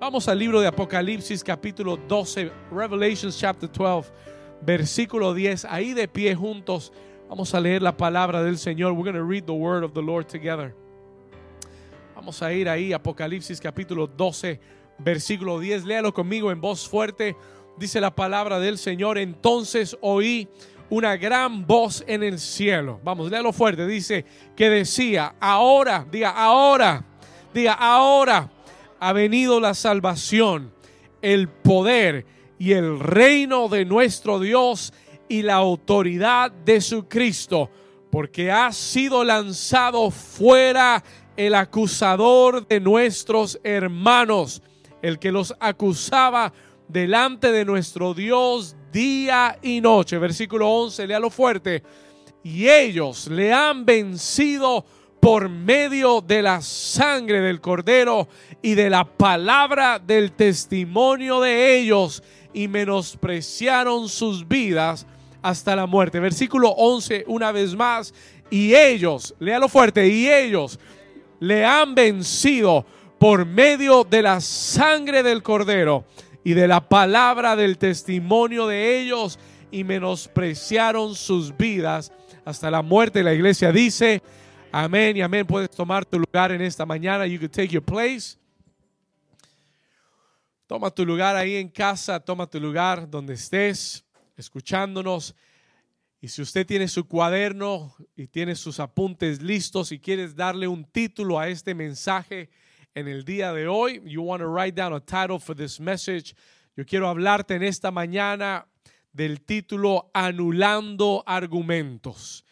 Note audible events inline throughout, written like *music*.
Vamos al libro de Apocalipsis capítulo 12, Revelations chapter 12, versículo 10. Ahí de pie juntos vamos a leer la palabra del Señor. We're going read the word of the Lord together. Vamos a ir ahí, Apocalipsis capítulo 12, versículo 10. Léalo conmigo en voz fuerte. Dice la palabra del Señor. Entonces oí una gran voz en el cielo. Vamos, léalo fuerte. Dice que decía, ahora, diga, ahora, diga, ahora ha venido la salvación, el poder y el reino de nuestro Dios y la autoridad de su Cristo, porque ha sido lanzado fuera el acusador de nuestros hermanos, el que los acusaba delante de nuestro Dios día y noche. Versículo 11, léalo fuerte. Y ellos le han vencido por medio de la sangre del cordero y de la palabra del testimonio de ellos y menospreciaron sus vidas hasta la muerte. Versículo 11 una vez más. Y ellos, léalo fuerte, y ellos le han vencido por medio de la sangre del cordero y de la palabra del testimonio de ellos y menospreciaron sus vidas hasta la muerte. La iglesia dice, amén y amén. Puedes tomar tu lugar en esta mañana. You can take your place. Toma tu lugar ahí en casa, toma tu lugar donde estés, escuchándonos. Y si usted tiene su cuaderno y tiene sus apuntes listos y quieres darle un título a este mensaje en el día de hoy, you want to write down a title for this message. Yo quiero hablarte en esta mañana del título Anulando argumentos.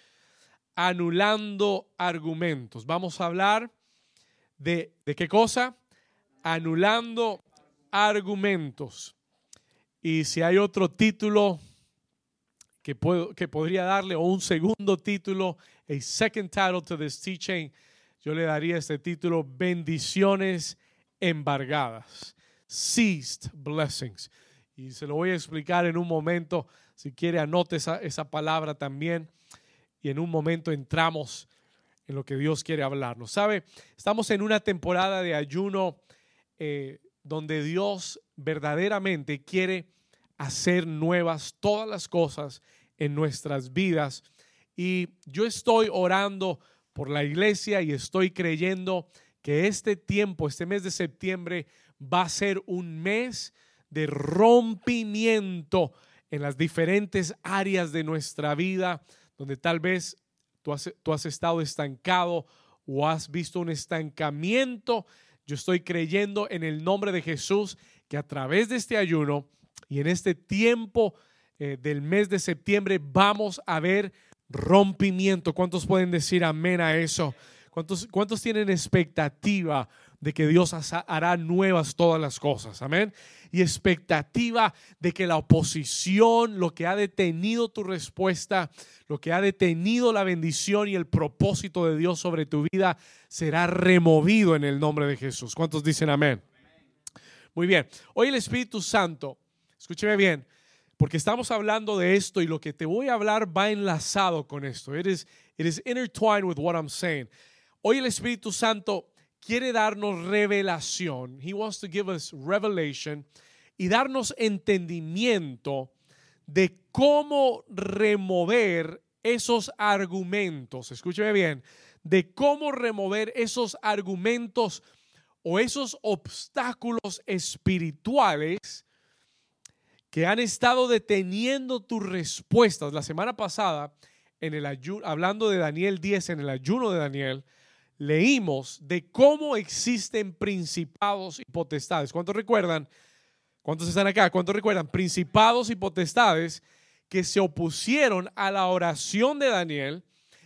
Anulando argumentos. Vamos a hablar de, ¿de qué cosa? Anulando argumentos. Y si hay otro título que, puedo, que podría darle, o un segundo título, a second title to this teaching, yo le daría este título, Bendiciones embargadas, Seized Blessings. Y se lo voy a explicar en un momento, si quiere anote esa, esa palabra también, y en un momento entramos en lo que Dios quiere hablarnos. ¿Sabe? Estamos en una temporada de ayuno eh, donde Dios verdaderamente quiere hacer nuevas todas las cosas en nuestras vidas. Y yo estoy orando por la iglesia y estoy creyendo que este tiempo, este mes de septiembre, va a ser un mes de rompimiento en las diferentes áreas de nuestra vida, donde tal vez tú has, tú has estado estancado o has visto un estancamiento yo estoy creyendo en el nombre de Jesús que a través de este ayuno y en este tiempo eh, del mes de septiembre vamos a ver rompimiento. ¿Cuántos pueden decir amén a eso? ¿Cuántos, cuántos tienen expectativa de que Dios hará nuevas todas las cosas? Amén. Y expectativa de que la oposición, lo que ha detenido tu respuesta, lo que ha detenido la bendición y el propósito de Dios sobre tu vida, será removido en el nombre de Jesús. ¿Cuántos dicen amén? Muy bien. Hoy el Espíritu Santo, escúcheme bien, porque estamos hablando de esto y lo que te voy a hablar va enlazado con esto. It is, it is intertwined with what I'm saying. Hoy el Espíritu Santo quiere darnos revelación. He wants to give us revelation y darnos entendimiento de cómo remover esos argumentos. Escúcheme bien, de cómo remover esos argumentos o esos obstáculos espirituales que han estado deteniendo tus respuestas. La semana pasada, en el hablando de Daniel 10, en el ayuno de Daniel, leímos de cómo existen principados y potestades. ¿Cuántos recuerdan? ¿Cuántos están acá? ¿Cuántos recuerdan? Principados y potestades que se opusieron a la oración de Daniel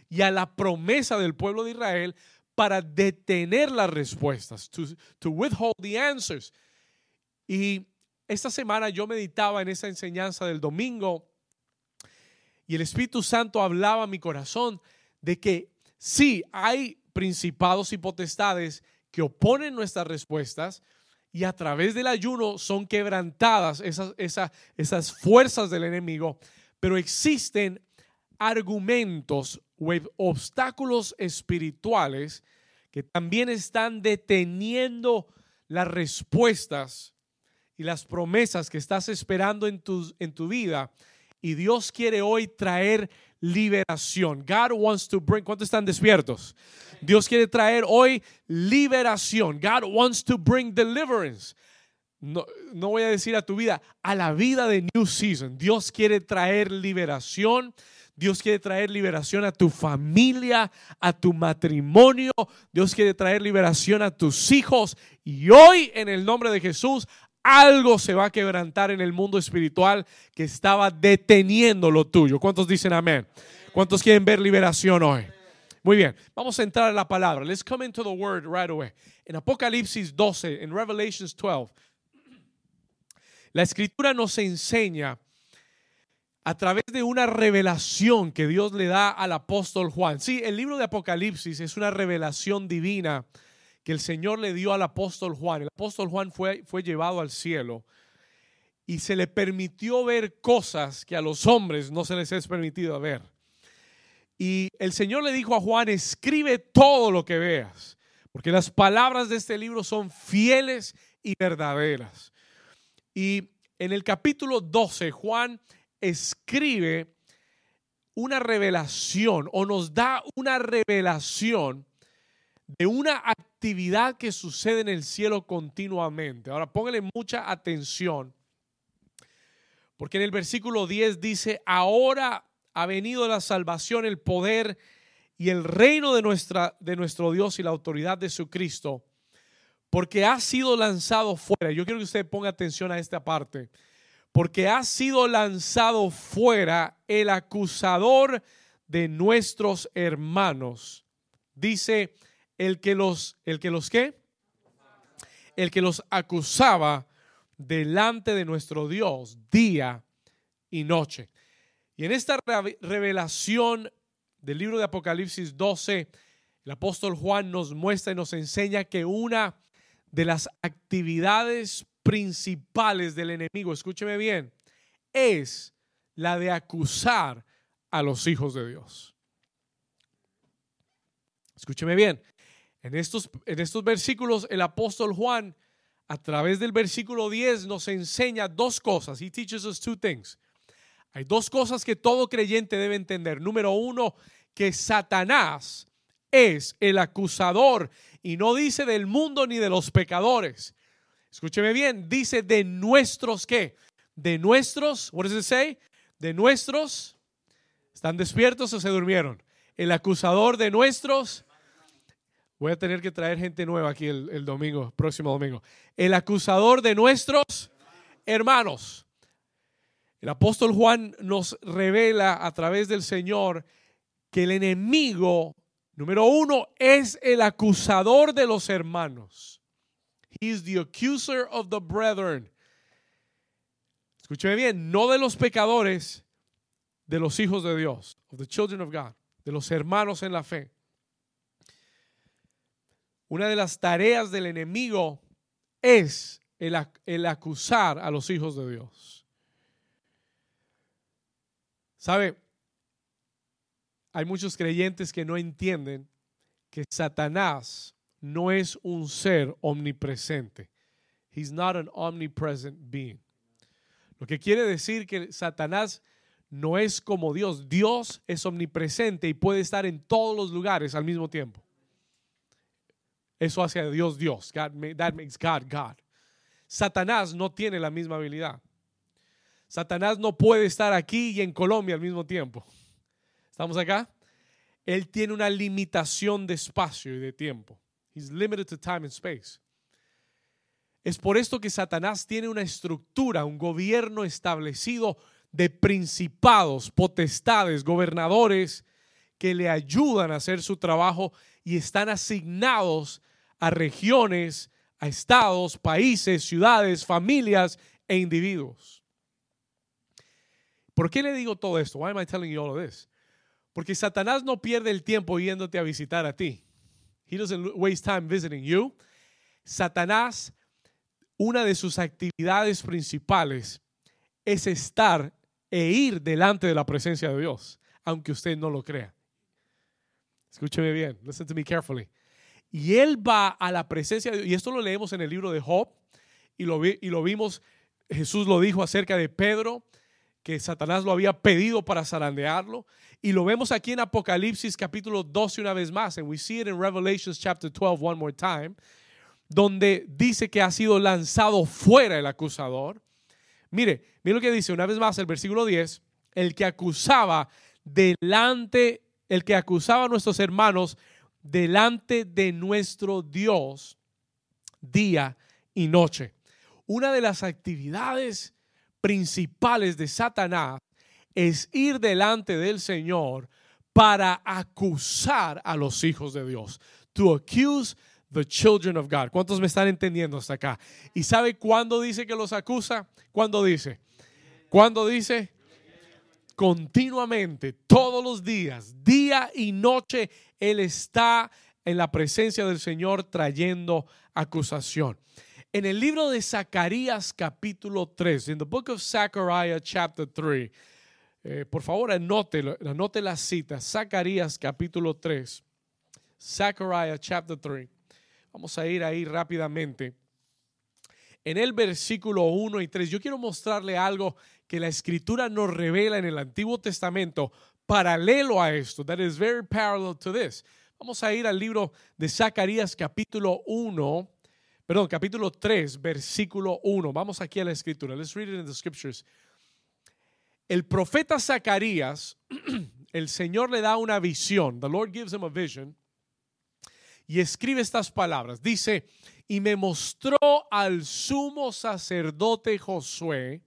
y a la promesa del pueblo de Israel para detener las respuestas, to, withhold the answers. Y esta semana yo meditaba en esa enseñanza del domingo y el Espíritu Santo hablaba a mi corazón de que sí, hay principados y potestades que oponen nuestras respuestas y a través del ayuno son quebrantadas esas, esas, esas fuerzas del enemigo, pero existen argumentos o obstáculos espirituales que también están deteniendo las respuestas y las promesas que estás esperando en tu, en tu vida. Y Dios quiere hoy traer liberación. God wants to bring, ¿cuántos están despiertos? Dios quiere traer hoy liberación. God wants to bring deliverance. No, no, voy a decir a tu vida, a la vida de New Season. Dios quiere traer liberación. Dios quiere traer liberación a tu familia, a tu matrimonio. Dios quiere traer liberación a tus hijos. Y hoy, en el nombre de Jesús, algo se va a quebrantar en el mundo espiritual que estaba deteniendo lo tuyo. ¿Cuántos dicen amén? ¿Cuántos quieren ver liberación hoy? Muy bien, vamos a entrar en la palabra. Let's come into the word right away. En Apocalipsis 12, en Revelations 12, la escritura nos enseña a través de una revelación que Dios le da al apóstol Juan. Sí, el libro de Apocalipsis es una revelación divina que el Señor le dio al apóstol Juan. El apóstol Juan fue, fue llevado al cielo y se le permitió ver cosas que a los hombres no se les es permitido ver. Y el Señor le dijo a Juan, escribe todo lo que veas, porque las palabras de este libro son fieles y verdaderas. Y en el capítulo 12, Juan escribe una revelación o nos da una revelación de una actividad que sucede en el cielo continuamente. Ahora póngale mucha atención, porque en el versículo 10 dice, ahora ha venido la salvación, el poder y el reino de, nuestra, de nuestro Dios y la autoridad de su Cristo, porque ha sido lanzado fuera. Yo quiero que usted ponga atención a esta parte. Porque ha sido lanzado fuera el acusador de nuestros hermanos. Dice, el que los, el que los qué? El que los acusaba delante de nuestro Dios día y noche. Y en esta revelación del libro de Apocalipsis 12, el apóstol Juan nos muestra y nos enseña que una de las actividades principales del enemigo, escúcheme bien, es la de acusar a los hijos de Dios. Escúcheme bien, en estos, en estos versículos, el apóstol Juan, a través del versículo 10, nos enseña dos cosas. He teaches us two things. Hay dos cosas que todo creyente debe entender. Número uno, que Satanás es el acusador y no dice del mundo ni de los pecadores. Escúcheme bien, dice de nuestros qué? De nuestros, what does it say? De nuestros, ¿están despiertos o se durmieron? El acusador de nuestros Voy a tener que traer gente nueva aquí el, domingo, próximo domingo. El acusador de nuestros hermanos. El apóstol Juan nos revela a través del Señor que el enemigo, número uno, es el acusador de los hermanos. He is the accuser of the brethren. Escúcheme bien, no de los pecadores, de los hijos de Dios, of the children of God, de los hermanos en la fe. Una de las tareas del enemigo es el, acusar a los hijos de Dios. ¿Sabe? Hay muchos creyentes que no entienden que Satanás no es un ser omnipresente. He's not an omnipresent being. Lo que quiere decir que Satanás no es como Dios. Dios es omnipresente y puede estar en todos los lugares al mismo tiempo. Eso hace a Dios Dios. that makes God God. Satanás no tiene la misma habilidad. Satanás no puede estar aquí y en Colombia al mismo tiempo. ¿Estamos acá? Él tiene una limitación de espacio y de tiempo. He's limited to time and space. Es por esto que Satanás tiene una estructura, un gobierno establecido de principados, potestades, gobernadores que le ayudan a hacer su trabajo y están asignados a regiones, a estados, países, ciudades, familias e individuos. ¿Por qué le digo todo esto? Why am I telling you all of this? Porque Satanás no pierde el tiempo yéndote a visitar a ti. He doesn't waste time visiting you. Satanás, una de sus actividades principales es estar e ir delante de la presencia de Dios, aunque usted no lo crea. Escúcheme bien, listen to me carefully Y él va a la presencia de Dios. Y esto lo leemos en el libro de Job. Y lo, y lo vimos, Jesús lo dijo acerca de Pedro, que Satanás lo había pedido para zarandearlo. Y lo vemos aquí en Apocalipsis capítulo 12 una vez más. And we see it in Revelations chapter 12 one more time. Donde dice que ha sido lanzado fuera el acusador. Mire, mire lo que dice una vez más el versículo 10. El que acusaba delante, el que acusaba a nuestros hermanos delante de nuestro Dios día y noche. Una de las actividades principales de Satanás es ir delante del Señor para acusar a los hijos de Dios. To accuse the children of God. ¿Cuántos me están entendiendo hasta acá? ¿Y sabe cuándo dice que los acusa? ¿Cuándo dice? ¿Cuándo dice? Continuamente, todos los días, día y noche, Él está en la presencia del Señor trayendo acusación. En el libro de Zacarías capítulo 3, en the book of Zechariah chapter 3, eh, por favor anote, anote la cita, Zacarías capítulo 3, Zechariah chapter 3. Vamos a ir ahí rápidamente. En el versículo 1 y 3, yo quiero mostrarle algo que la escritura nos revela en el Antiguo Testamento paralelo a esto. That is very parallel to this. Vamos a ir al libro de Zacarías capítulo 1, perdón, capítulo 3, versículo 1. Vamos aquí a la escritura. Let's read it in the scriptures. El profeta Zacarías, *clears throat* el Señor le da una visión. The Lord gives him a vision. Y escribe estas palabras. Dice, y me mostró al sumo sacerdote Josué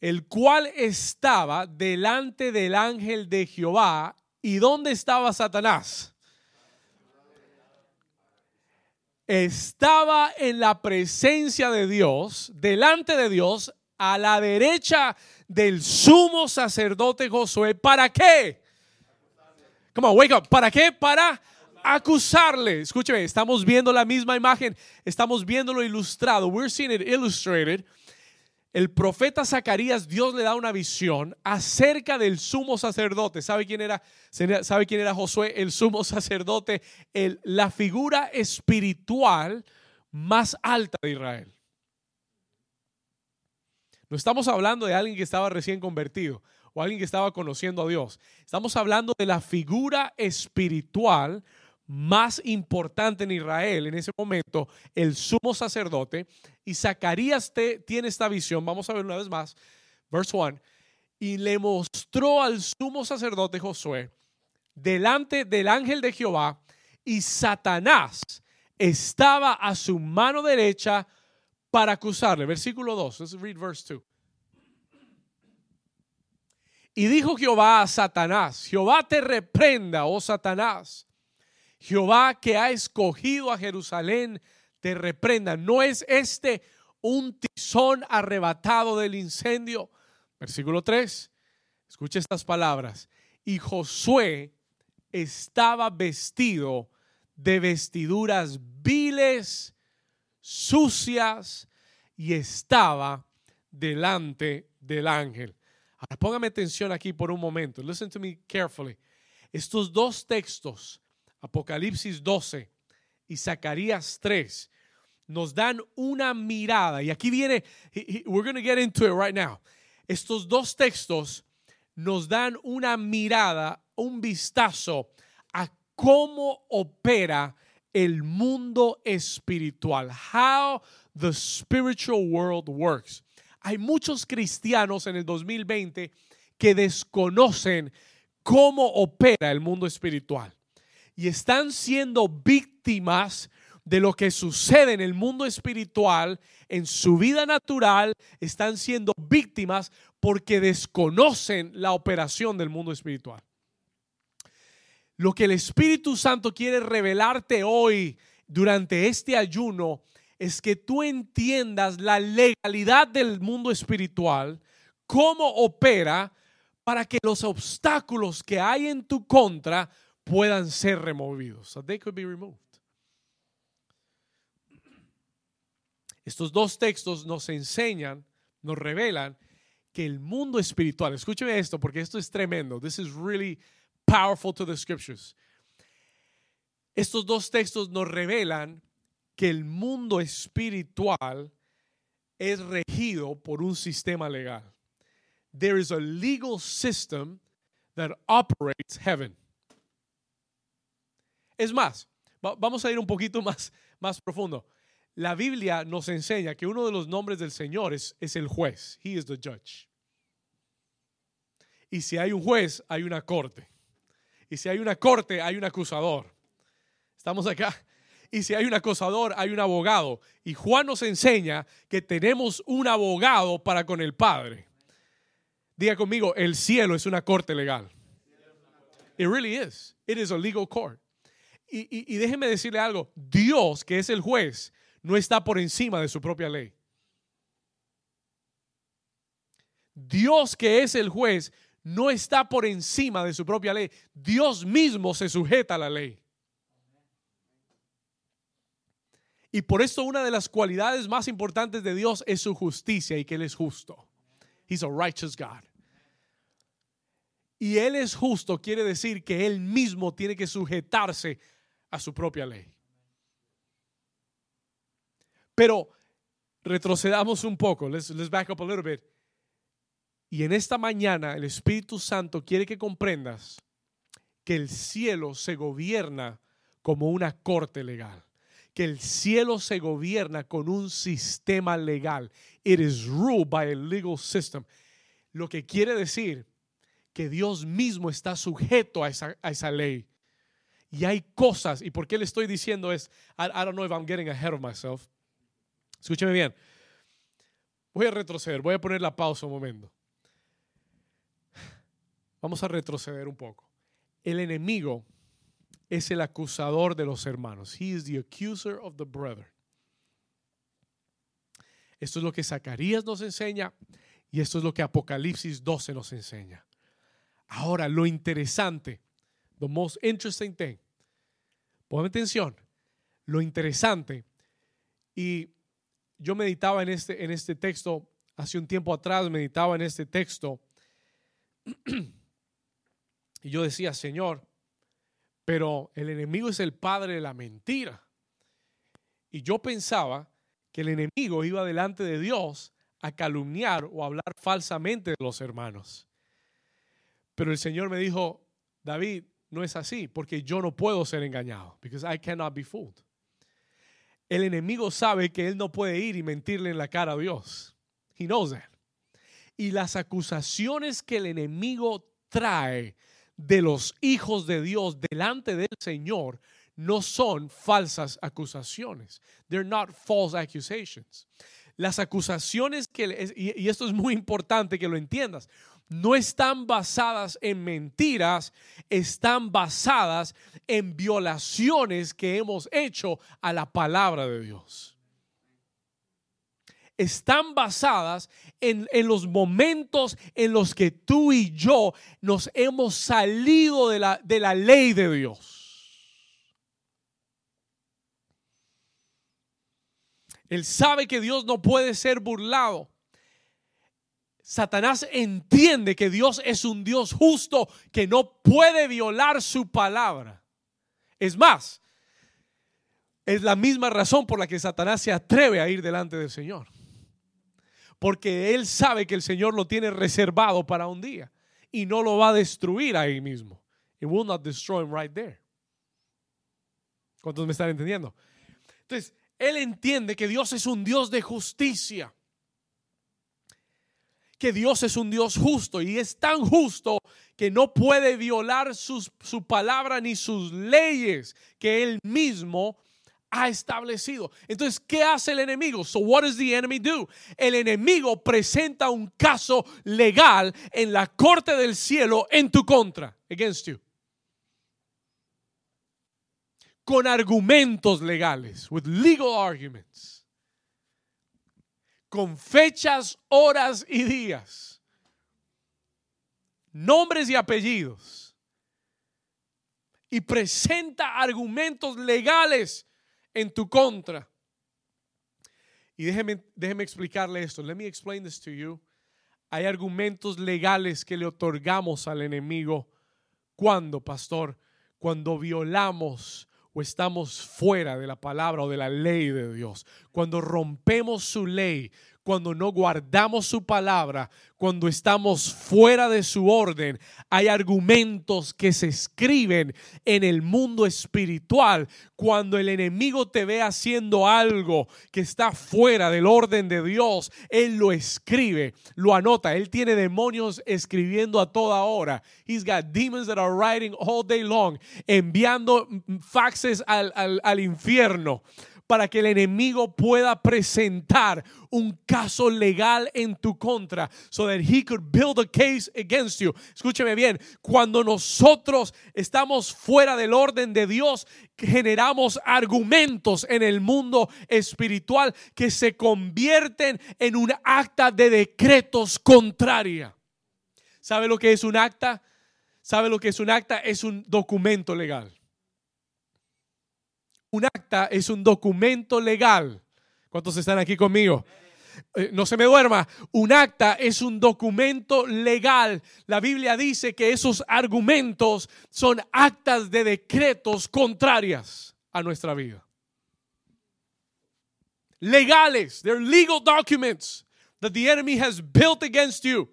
el cual estaba delante del ángel de Jehová. ¿Y dónde estaba Satanás? Estaba en la presencia de Dios, delante de Dios, a la derecha del sumo sacerdote Josué. ¿Para qué? Come on, wake up. ¿Para qué? Para acusarle. Escúcheme, estamos viendo la misma imagen, estamos viéndolo ilustrado. We're seeing it illustrated el profeta Zacarías, Dios le da una visión acerca del sumo sacerdote. ¿Sabe quién era? ¿Sabe quién era Josué? El sumo sacerdote, la figura espiritual más alta de Israel. No estamos hablando de alguien que estaba recién convertido o alguien que estaba conociendo a Dios. Estamos hablando de la figura espiritual más importante en Israel en ese momento, el sumo sacerdote. Y Zacarías tiene esta visión, vamos a ver una vez más, verse 1, y le mostró al sumo sacerdote Josué delante del ángel de Jehová y Satanás estaba a su mano derecha para acusarle. Versículo 2, let's read verse 2. Y dijo Jehová a Satanás, Jehová te reprenda, oh Satanás Jehová que ha escogido a Jerusalén te reprenda. ¿No es este un tizón arrebatado del incendio? Versículo 3. Escucha estas palabras. Y Josué estaba vestido de vestiduras viles, sucias, y estaba delante del ángel. Ahora póngame atención aquí por un momento. Listen to me carefully. Estos dos textos Apocalipsis 12 y Zacarías 3 nos dan una mirada, y aquí viene, we're going to get into it right now. Estos dos textos nos dan una mirada, un vistazo a cómo opera el mundo espiritual, how the spiritual world works. Hay muchos cristianos en el 2020 que desconocen cómo opera el mundo espiritual y están siendo víctimas de lo que sucede en el mundo espiritual, en su vida natural, están siendo víctimas porque desconocen la operación del mundo espiritual. Lo que el Espíritu Santo quiere revelarte hoy durante este ayuno es que tú entiendas la legalidad del mundo espiritual, cómo opera para que los obstáculos que hay en tu contra puedan ser removidos. So they could be removed. Estos dos textos nos enseñan, nos revelan que el mundo espiritual, escúcheme esto porque esto es tremendo. This is really powerful to the scriptures. Estos dos textos nos revelan que el mundo espiritual es regido por un sistema legal. There is a legal system that operates heaven. Es más, vamos a ir un poquito *laughs* más, más profundo. La Biblia nos enseña que uno de los nombres del Señor es, es el juez. He is the judge. Y si hay un juez, hay una corte. Y si hay una corte, hay un acusador. Estamos acá. Y si hay un acusador, hay un abogado. Y Juan nos enseña que tenemos un abogado para con el Padre. Diga conmigo, el cielo es una corte legal. It really is. It is a legal court. Y, déjeme decirle algo, Dios, que es el juez, no está por encima de su propia ley. Dios, que es el juez, no está por encima de su propia ley. Dios mismo se sujeta a la ley. Y por esto una de las cualidades más importantes de Dios es su justicia y que Él es justo. He's a righteous God. Y Él es justo quiere decir que Él mismo tiene que sujetarse a su propia ley. Pero retrocedamos un poco. Let's, let's back up a little bit. Y en esta mañana el Espíritu Santo quiere que comprendas que el cielo se gobierna como una corte legal. Que el cielo se gobierna con un sistema legal. It is ruled by a legal system. Lo que quiere decir que Dios mismo está sujeto a esa, a esa ley. Y hay cosas, y por qué le estoy diciendo es, I, don't know if I'm getting ahead of myself. Escúcheme bien. Voy a retroceder, voy a poner la pausa un momento. Vamos a retroceder un poco. El enemigo es el acusador de los hermanos. He is the accuser of the brother. Esto es lo que Zacarías nos enseña y esto es lo que Apocalipsis 12 nos enseña. Ahora, lo interesante, the most interesting thing, Ponme atención. Lo interesante, y yo meditaba en este, en este texto, hace un tiempo atrás meditaba en este texto, *clears throat* y yo decía, Señor, pero el enemigo es el padre de la mentira. Y yo pensaba que el enemigo iba delante de Dios a calumniar o hablar falsamente de los hermanos. Pero el Señor me dijo, David, no es así, porque yo no puedo ser engañado, because I cannot be fooled. El enemigo sabe que él no puede ir y mentirle en la cara a Dios. He knows that. Y las acusaciones que el enemigo trae de los hijos de Dios delante del Señor no son falsas acusaciones. They're not false accusations. Las acusaciones que, y esto es muy importante que lo entiendas, no están basadas en mentiras, están basadas en violaciones que hemos hecho a la palabra de Dios. Están basadas en, los momentos en los que tú y yo nos hemos salido de la, de la ley de Dios. Él sabe que Dios no puede ser burlado. Satanás entiende que Dios es un Dios justo que no puede violar su palabra. Es más, es la misma razón por la que Satanás se atreve a ir delante del Señor. Porque él sabe que el Señor lo tiene reservado para un día y no lo va a destruir ahí mismo. It will not destroy him right there. ¿Cuántos me están entendiendo? Entonces, él entiende que Dios es un Dios de justicia que Dios es un Dios justo y es tan justo que no puede violar su palabra ni sus leyes que él mismo ha establecido. Entonces, ¿qué hace el enemigo? So what does the enemy do? El enemigo presenta un caso legal en la corte del cielo en tu contra, against you. Con argumentos legales, with legal arguments con fechas, horas y días, nombres y apellidos, y presenta argumentos legales en tu contra. Y déjeme, déjeme explicarle esto. Let me explain this to you. Hay argumentos legales que le otorgamos al enemigo. cuando, pastor? Cuando violamos o estamos fuera de la palabra o de la ley de Dios. Cuando rompemos su ley, cuando no guardamos su palabra, cuando estamos fuera de su orden, hay argumentos que se escriben en el mundo espiritual. Cuando el enemigo te ve haciendo algo que está fuera del orden de Dios, él lo escribe, lo anota. Él tiene demonios escribiendo a toda hora. He's got demons that are writing all day long, enviando faxes al, al, al infierno para que el enemigo pueda presentar un caso legal en tu contra, so that he could build a case against you. Escúcheme bien, cuando nosotros estamos fuera del orden de Dios, generamos argumentos en el mundo espiritual que se convierten en un acta de decretos contraria. ¿Sabe lo que es un acta? ¿Sabe lo que es un acta? Es un documento legal. Un acta es un documento legal. ¿Cuántos están aquí conmigo? Eh, no se me duerma. Un acta es un documento legal. La Biblia dice que esos argumentos son actas de decretos contrarias a nuestra vida. Legales. They're legal documents that the enemy has built against you.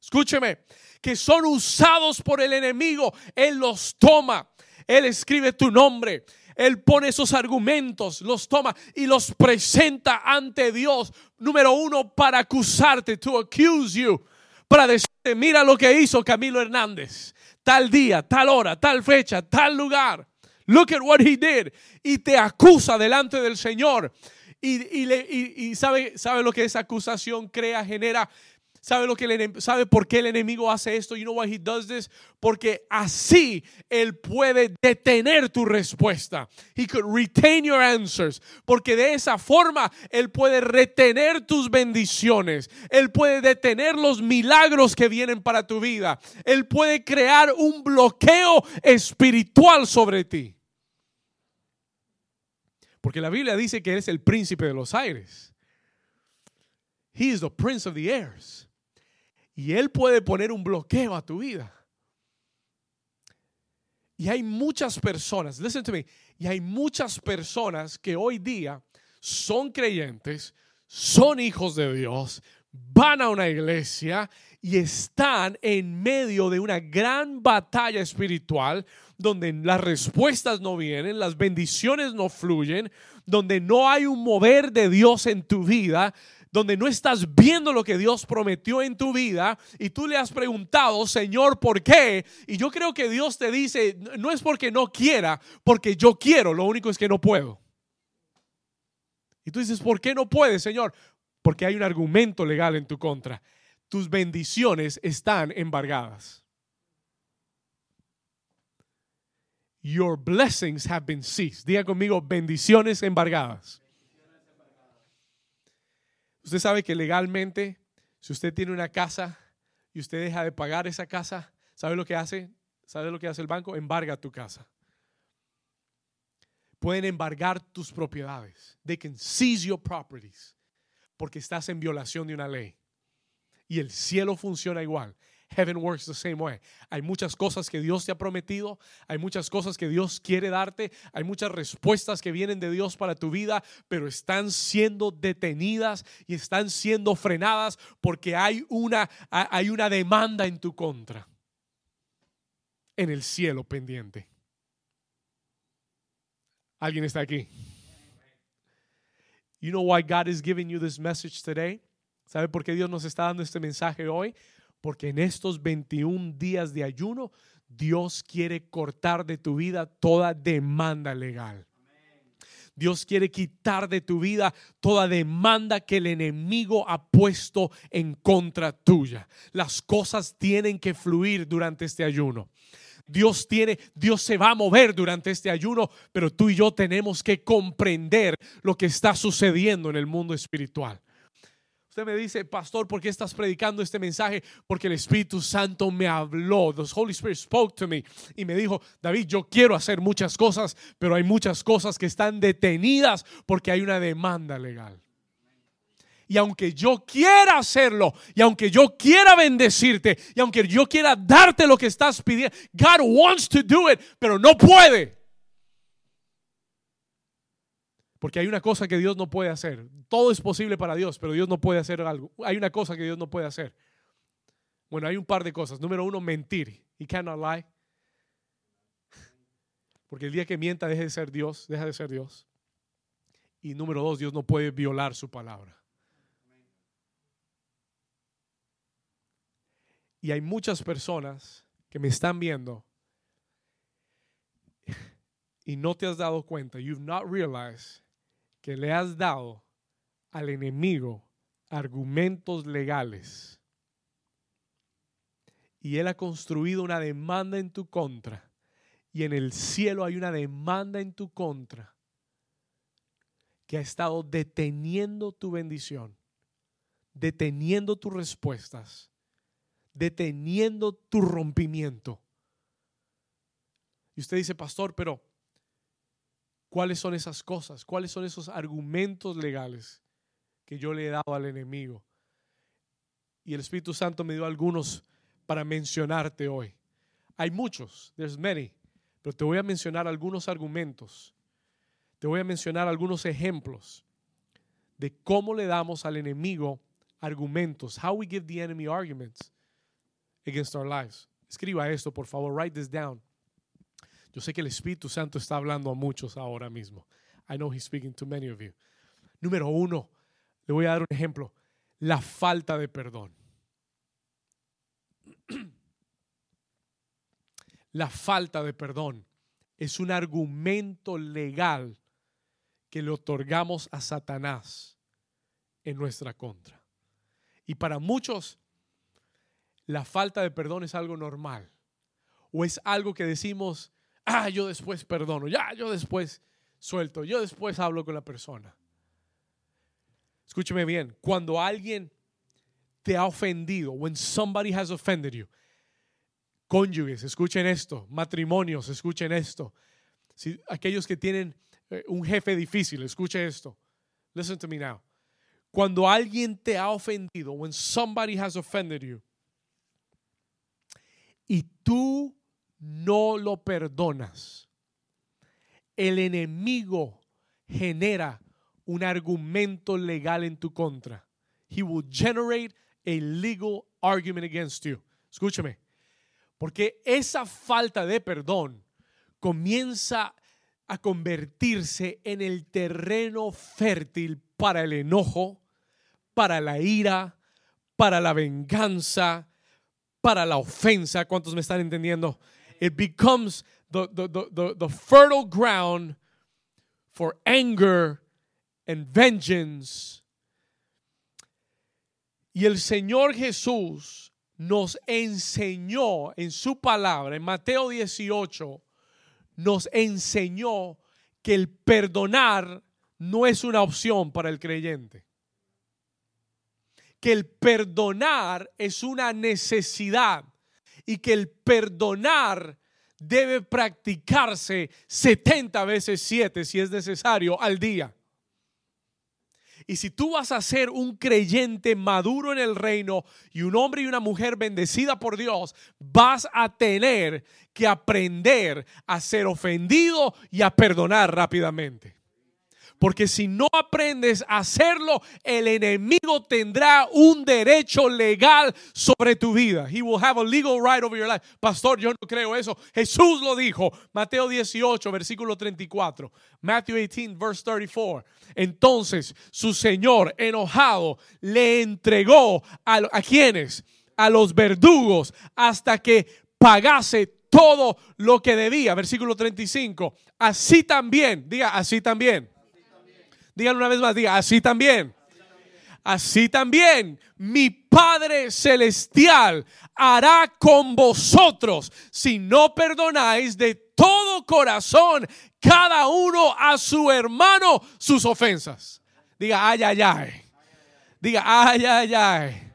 Escúcheme, que son usados por el enemigo. Él los toma. Él escribe tu nombre. Él pone esos argumentos, los toma y los presenta ante Dios. Número uno, para acusarte, to accuse you. Para decirte, mira lo que hizo Camilo Hernández. Tal día, tal hora, tal fecha, tal lugar. Look at what he did. Y te acusa delante del Señor. Y, sabe, sabe lo que esa acusación crea, genera ¿Sabe, lo que el, ¿Sabe por qué el enemigo hace esto? You know why he does this? Porque así él puede detener tu respuesta. He could retain your answers. Porque de esa forma él puede retener tus bendiciones. Él puede detener los milagros que vienen para tu vida. Él puede crear un bloqueo espiritual sobre ti. Porque la Biblia dice que Él es el príncipe de los aires. He is the prince of the airs. Y Él puede poner un bloqueo a tu vida. Y hay muchas personas, listen to me, y hay muchas personas que hoy día son creyentes, son hijos de Dios, van a una iglesia y están en medio de una gran batalla espiritual donde las respuestas no vienen, las bendiciones no fluyen, donde no hay un mover de Dios en tu vida, donde no estás viendo lo que Dios prometió en tu vida y tú le has preguntado, Señor, ¿por qué? Y yo creo que Dios te dice, no es porque no quiera, porque yo quiero, lo único es que no puedo. Y tú dices, ¿por qué no puedes, Señor? Porque hay un argumento legal en tu contra. Tus bendiciones están embargadas. Your blessings have been seized. Diga conmigo, bendiciones embargadas. Usted sabe que legalmente, si usted tiene una casa y usted deja de pagar esa casa, ¿sabe lo que hace? ¿Sabe lo que hace el banco? Embarga tu casa. Pueden embargar tus propiedades. They can seize your properties porque estás en violación de una ley. Y el cielo funciona igual. Heaven works the same way. Hay muchas cosas que Dios te ha prometido, hay muchas cosas que Dios quiere darte, hay muchas respuestas que vienen de Dios para tu vida, pero están siendo detenidas y están siendo frenadas porque hay una, hay una demanda en tu contra en el cielo pendiente. ¿Alguien está aquí? You know why God is giving you this message today? ¿Sabe por qué Dios nos está dando este mensaje hoy? Porque en estos 21 días de ayuno, Dios quiere cortar de tu vida toda demanda legal. Dios quiere quitar de tu vida toda demanda que el enemigo ha puesto en contra tuya. Las cosas tienen que fluir durante este ayuno. Dios tiene, Dios se va a mover durante este ayuno, pero tú y yo tenemos que comprender lo que está sucediendo en el mundo espiritual. Usted me dice, pastor, ¿por qué estás predicando este mensaje? Porque el Espíritu Santo me habló. The Holy Spirit spoke to me y me dijo, David, yo quiero hacer muchas cosas, pero hay muchas cosas que están detenidas porque hay una demanda legal. Y aunque yo quiera hacerlo, y aunque yo quiera bendecirte, y aunque yo quiera darte lo que estás pidiendo, God wants to do it, pero no puede. Porque hay una cosa que Dios no puede hacer. Todo es posible para Dios, pero Dios no puede hacer algo. Hay una cosa que Dios no puede hacer. Bueno, hay un par de cosas. Número uno, mentir. He cannot lie. Porque el día que mienta deje de ser Dios, deja de ser Dios. Y número dos, Dios no puede violar su palabra. Y hay muchas personas que me están viendo y no te has dado cuenta, you've not realized que le has dado al enemigo argumentos legales y él ha construido una demanda en tu contra y en el cielo hay una demanda en tu contra que ha estado deteniendo tu bendición, deteniendo tus respuestas, deteniendo tu rompimiento. Y usted dice, pastor, pero ¿Cuáles son esas cosas? ¿Cuáles son esos argumentos legales que yo le he dado al enemigo? Y el Espíritu Santo me dio algunos para mencionarte hoy. Hay muchos, there's many, pero te voy a mencionar algunos argumentos. Te voy a mencionar algunos ejemplos de cómo le damos al enemigo argumentos. How we give the enemy arguments against our lives. Escriba esto, por favor. Write this down. Yo sé que el Espíritu Santo está hablando a muchos ahora mismo. I know he's speaking to many of you. Número uno, le voy a dar un ejemplo. La falta de perdón. *clears throat* La falta de perdón es un argumento legal que le otorgamos a Satanás en nuestra contra. Y para muchos, la falta de perdón es algo normal. O es algo que decimos, ah, yo después perdono, ya, yo después suelto, yo después hablo con la persona. Escúcheme bien, cuando alguien te ha ofendido, when somebody has offended you, cónyuges, escuchen esto, matrimonios, escuchen esto. Si, aquellos que tienen eh, un jefe difícil, escuchen esto. Listen to me now. Cuando alguien te ha ofendido, when somebody has offended you, y tú no lo perdonas, el enemigo genera un argumento legal en tu contra. He will generate a legal argument against you. Escúchame, porque esa falta de perdón comienza a convertirse en el terreno fértil para el enojo, para la ira, para la venganza, para la ofensa. ¿Cuántos me están entendiendo? It becomes the, the, fertile ground for anger and vengeance. Y el Señor Jesús nos enseñó en su palabra, en Mateo 18, nos enseñó que el perdonar no es una opción para el creyente. Que el perdonar es una necesidad y que el perdonar debe practicarse 70 veces 7 si es necesario al día. Y si tú vas a ser un creyente maduro en el reino y un hombre y una mujer bendecida por Dios, vas a tener que aprender a ser ofendido y a perdonar rápidamente. Porque si no aprendes a hacerlo, el enemigo tendrá un derecho legal sobre tu vida. He will have a legal right over your life. Pastor, yo no creo eso. Jesús lo dijo. Mateo 18, versículo 34. Matthew 18, verse 34. Entonces su Señor, enojado, le entregó a, a quienes? A los verdugos hasta que pagase todo lo que debía. Versículo 35. Así también, diga, así también Díganlo una vez más, diga, así también. Así también mi Padre Celestial hará con vosotros si no perdonáis de todo corazón cada uno a su hermano sus ofensas. Diga, ay, ay, ay. Diga, ay, ay, ay.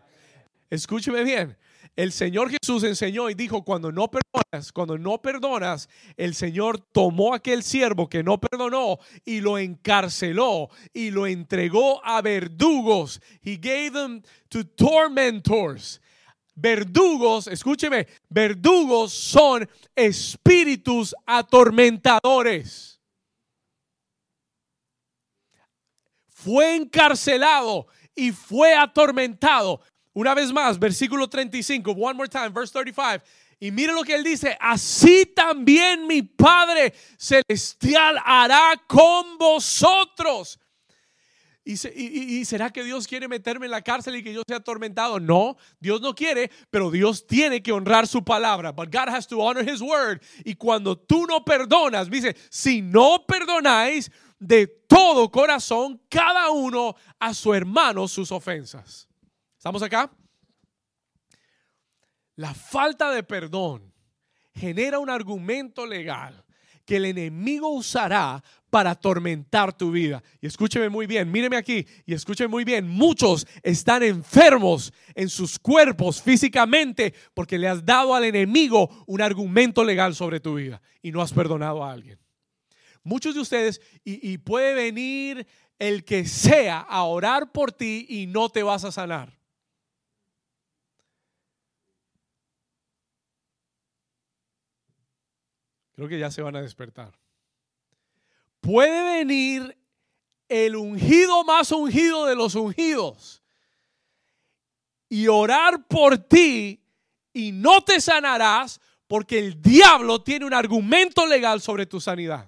Escúcheme bien. El Señor Jesús enseñó y dijo, cuando no perdonas, cuando no perdonas, el Señor tomó aquel siervo que no perdonó y lo encarceló y lo entregó a verdugos. He gave them to tormentors. Verdugos, escúcheme, verdugos son espíritus atormentadores. fue encarcelado y fue atormentado. Una vez más, versículo 35, one more time, verse 35. Y mire lo que él dice, así también mi Padre Celestial hará con vosotros. ¿Y, será que Dios quiere meterme en la cárcel y que yo sea atormentado? No, Dios no quiere, pero Dios tiene que honrar su palabra. But God has to honor his word. Y cuando tú no perdonas, dice, si no perdonáis de todo corazón, cada uno a su hermano sus ofensas. ¿Estamos acá? La falta de perdón genera un argumento legal que el enemigo usará para atormentar tu vida. Y escúcheme muy bien, míreme aquí y escúcheme muy bien. Muchos están enfermos en sus cuerpos físicamente porque le has dado al enemigo un argumento legal sobre tu vida y no has perdonado a alguien. Muchos de ustedes, y, y puede venir el que sea a orar por ti y no te vas a sanar. Creo que ya se van a despertar. Puede venir el ungido más ungido de los ungidos y orar por ti y no te sanarás porque el diablo tiene un argumento legal sobre tu sanidad.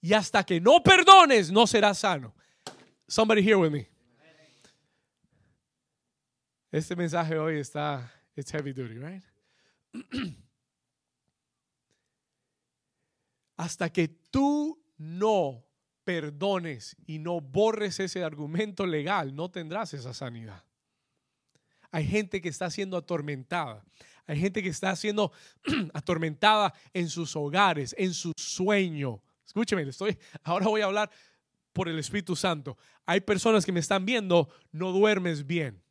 Y hasta que no perdones, no serás sano. Somebody here with me. Este mensaje hoy está, it's heavy duty, right? *clears throat* hasta que tú no perdones y no borres ese argumento legal, no tendrás esa sanidad. Hay gente que está siendo atormentada. Hay gente que está siendo *clears throat* atormentada en sus hogares, en su sueño. Escúcheme, estoy, ahora voy a hablar por el Espíritu Santo. Hay personas que me están viendo, no duermes bien.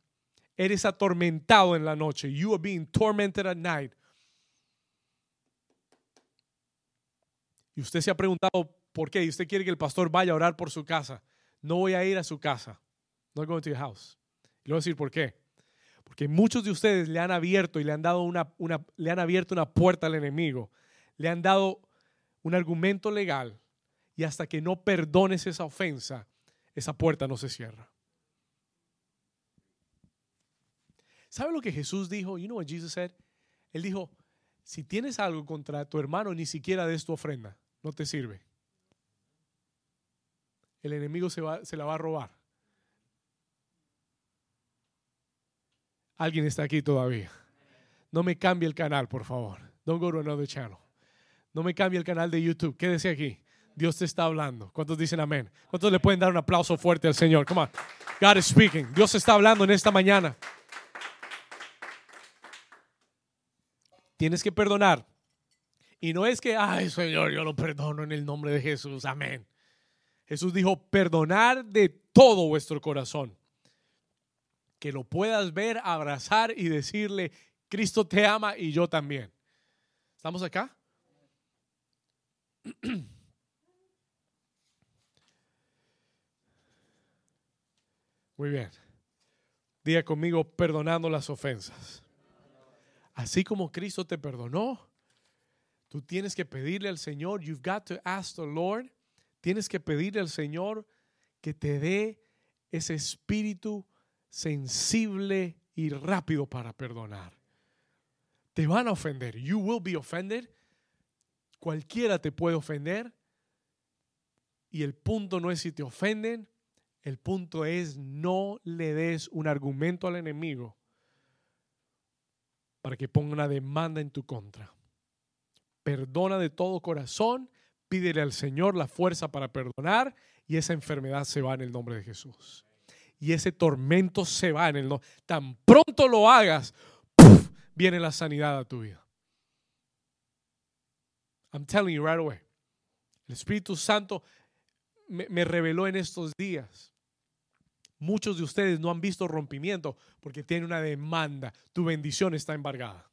Eres atormentado en la noche. You are being tormented at night. Y usted se ha preguntado por qué. Y usted quiere que el pastor vaya a orar por su casa. No voy a ir a su casa. No going to your house. Y le voy a decir por qué. Porque muchos de ustedes le han abierto y le han dado una, una, le han abierto una puerta al enemigo. Le han dado un argumento legal. Y hasta que no perdones esa ofensa, esa puerta no se cierra. ¿Sabe lo que Jesús dijo? You know what Jesus said? Él dijo, si tienes algo contra tu hermano, ni siquiera des tu ofrenda no te sirve. El enemigo se, va, se la va a robar. Alguien está aquí todavía. No me cambie el canal, por favor. Don't go to another channel. No me cambie el canal de YouTube. Quédese aquí. Dios te está hablando. ¿Cuántos dicen amén? ¿Cuántos le pueden dar un aplauso fuerte al Señor? Come on. God is speaking. Dios está hablando en esta mañana. Tienes que perdonar y no es que, ay Señor, yo lo perdono en el nombre de Jesús, amén. Jesús dijo, perdonar de todo vuestro corazón. Que lo puedas ver, abrazar y decirle, Cristo te ama y yo también. ¿Estamos acá? *clears throat* Muy bien. Diga conmigo, perdonando las ofensas. Así como Cristo te perdonó, Tú tienes que pedirle al Señor, you've got to ask the Lord, tienes que pedirle al Señor que te dé ese espíritu sensible y rápido para perdonar. Te van a ofender, you will be offended. Cualquiera te puede ofender. Y el punto no es si te ofenden, el punto es no le des un argumento al enemigo para que ponga una demanda en tu contra perdona de todo corazón, pídele al Señor la fuerza para perdonar y esa enfermedad se va en el nombre de Jesús. Y ese tormento se va en el nombre. Tan pronto lo hagas, viene la sanidad a tu vida. I'm telling you right away. El Espíritu Santo me, me reveló en estos días. Muchos de ustedes no han visto rompimiento porque tienen una demanda. Tu bendición está embargada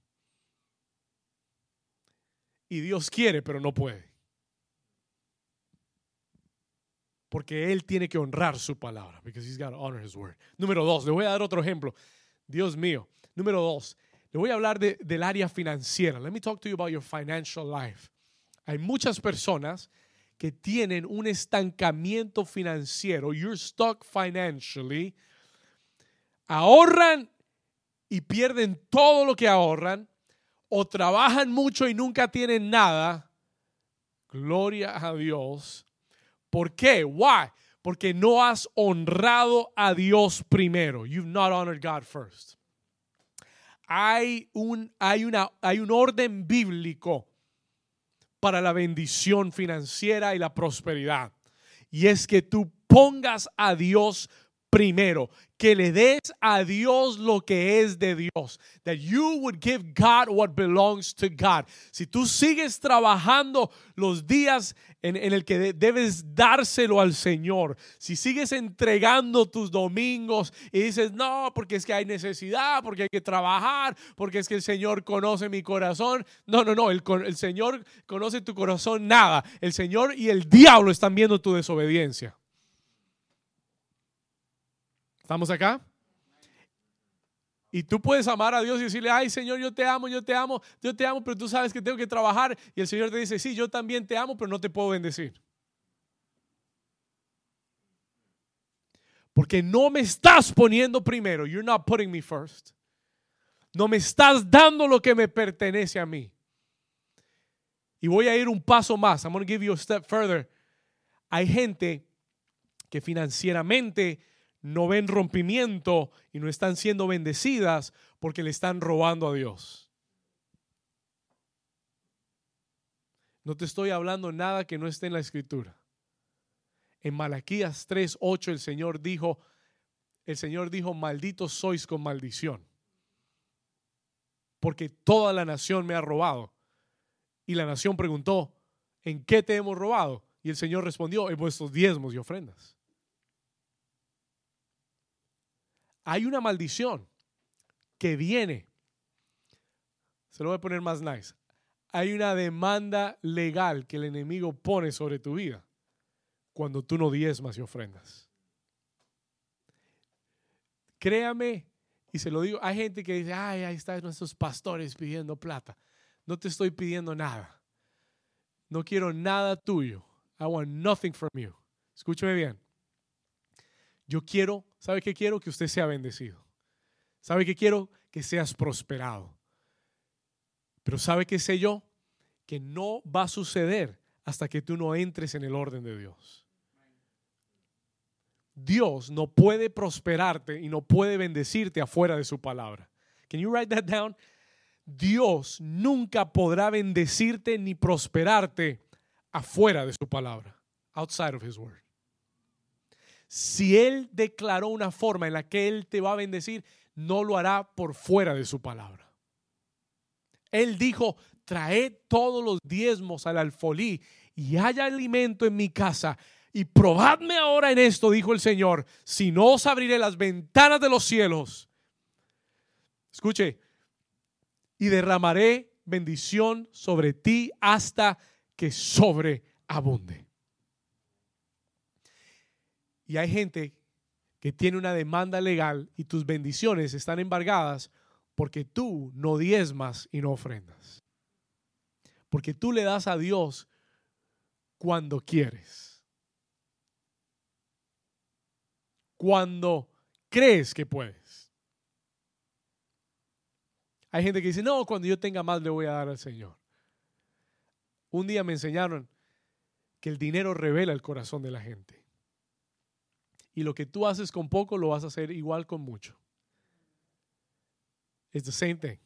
y Dios quiere, pero no puede. Porque Él tiene que honrar su palabra. Because he's got to honor his word. Número dos, le voy a dar otro ejemplo. Dios mío. Número dos, le voy a hablar de, del área financiera. Let me talk to you about your financial life. Hay muchas personas que tienen un estancamiento financiero, you're stuck financially, ahorran y pierden todo lo que ahorran, o trabajan mucho y nunca tienen nada, gloria a Dios. ¿Por qué? Why? Porque no has honrado a Dios primero. You've not honored God first. Hay un, hay una, hay un orden bíblico para la bendición financiera y la prosperidad. Y es que tú pongas a Dios primero, que le des a Dios lo que es de Dios. That you would give God what belongs to God. Si tú sigues trabajando los días en, el que debes dárselo al Señor, si sigues entregando tus domingos y dices, no, porque es que hay necesidad, porque hay que trabajar, porque es que el Señor conoce mi corazón. No, no, no, el, el Señor conoce tu corazón, nada. El Señor y el diablo están viendo tu desobediencia. ¿Estamos acá? Y tú puedes amar a Dios y decirle, ay Señor, yo te amo, yo te amo, yo te amo, pero tú sabes que tengo que trabajar. Y el Señor te dice, sí, yo también te amo, pero no te puedo bendecir. Porque no me estás poniendo primero. You're not putting me first. No me estás dando lo que me pertenece a mí. Y voy a ir un paso más. I'm going to give you a step further. Hay gente que financieramente no ven rompimiento y no están siendo bendecidas porque le están robando a Dios. No te estoy hablando nada que no esté en la escritura. En Malaquías 3:8 el Señor dijo, el Señor dijo, malditos sois con maldición. Porque toda la nación me ha robado. Y la nación preguntó, ¿en qué te hemos robado? Y el Señor respondió, en vuestros diezmos y ofrendas. Hay una maldición que viene. Se lo voy a poner más nice. Hay una demanda legal que el enemigo pone sobre tu vida cuando tú no diezmas y ofrendas. Créame, y se lo digo, hay gente que dice, ay, ahí están nuestros pastores pidiendo plata. No te estoy pidiendo nada. No quiero nada tuyo. I want nothing from you. Escúcheme bien. Yo quiero, ¿sabe qué quiero? Que usted sea bendecido. ¿Sabe qué quiero? Que seas prosperado. Pero ¿sabe qué sé yo? Que no va a suceder hasta que tú no entres en el orden de Dios. Dios no puede prosperarte y no puede bendecirte afuera de su palabra. Can you write that down? Dios nunca podrá bendecirte ni prosperarte afuera de su palabra, outside of his word. Si Él declaró una forma en la que Él te va a bendecir, no lo hará por fuera de su palabra. Él dijo, traed todos los diezmos al alfolí y haya alimento en mi casa. Y probadme ahora en esto, dijo el Señor, si no os abriré las ventanas de los cielos. Escuche, y derramaré bendición sobre ti hasta que sobreabunde. Y hay gente que tiene una demanda legal y tus bendiciones están embargadas porque tú no diezmas y no ofrendas. Porque tú le das a Dios cuando quieres. Cuando crees que puedes. Hay gente que dice, no, cuando yo tenga más le voy a dar al Señor. Un día me enseñaron que el dinero revela el corazón de la gente. Y lo que tú haces con poco lo vas a hacer igual con mucho. It's the same thing.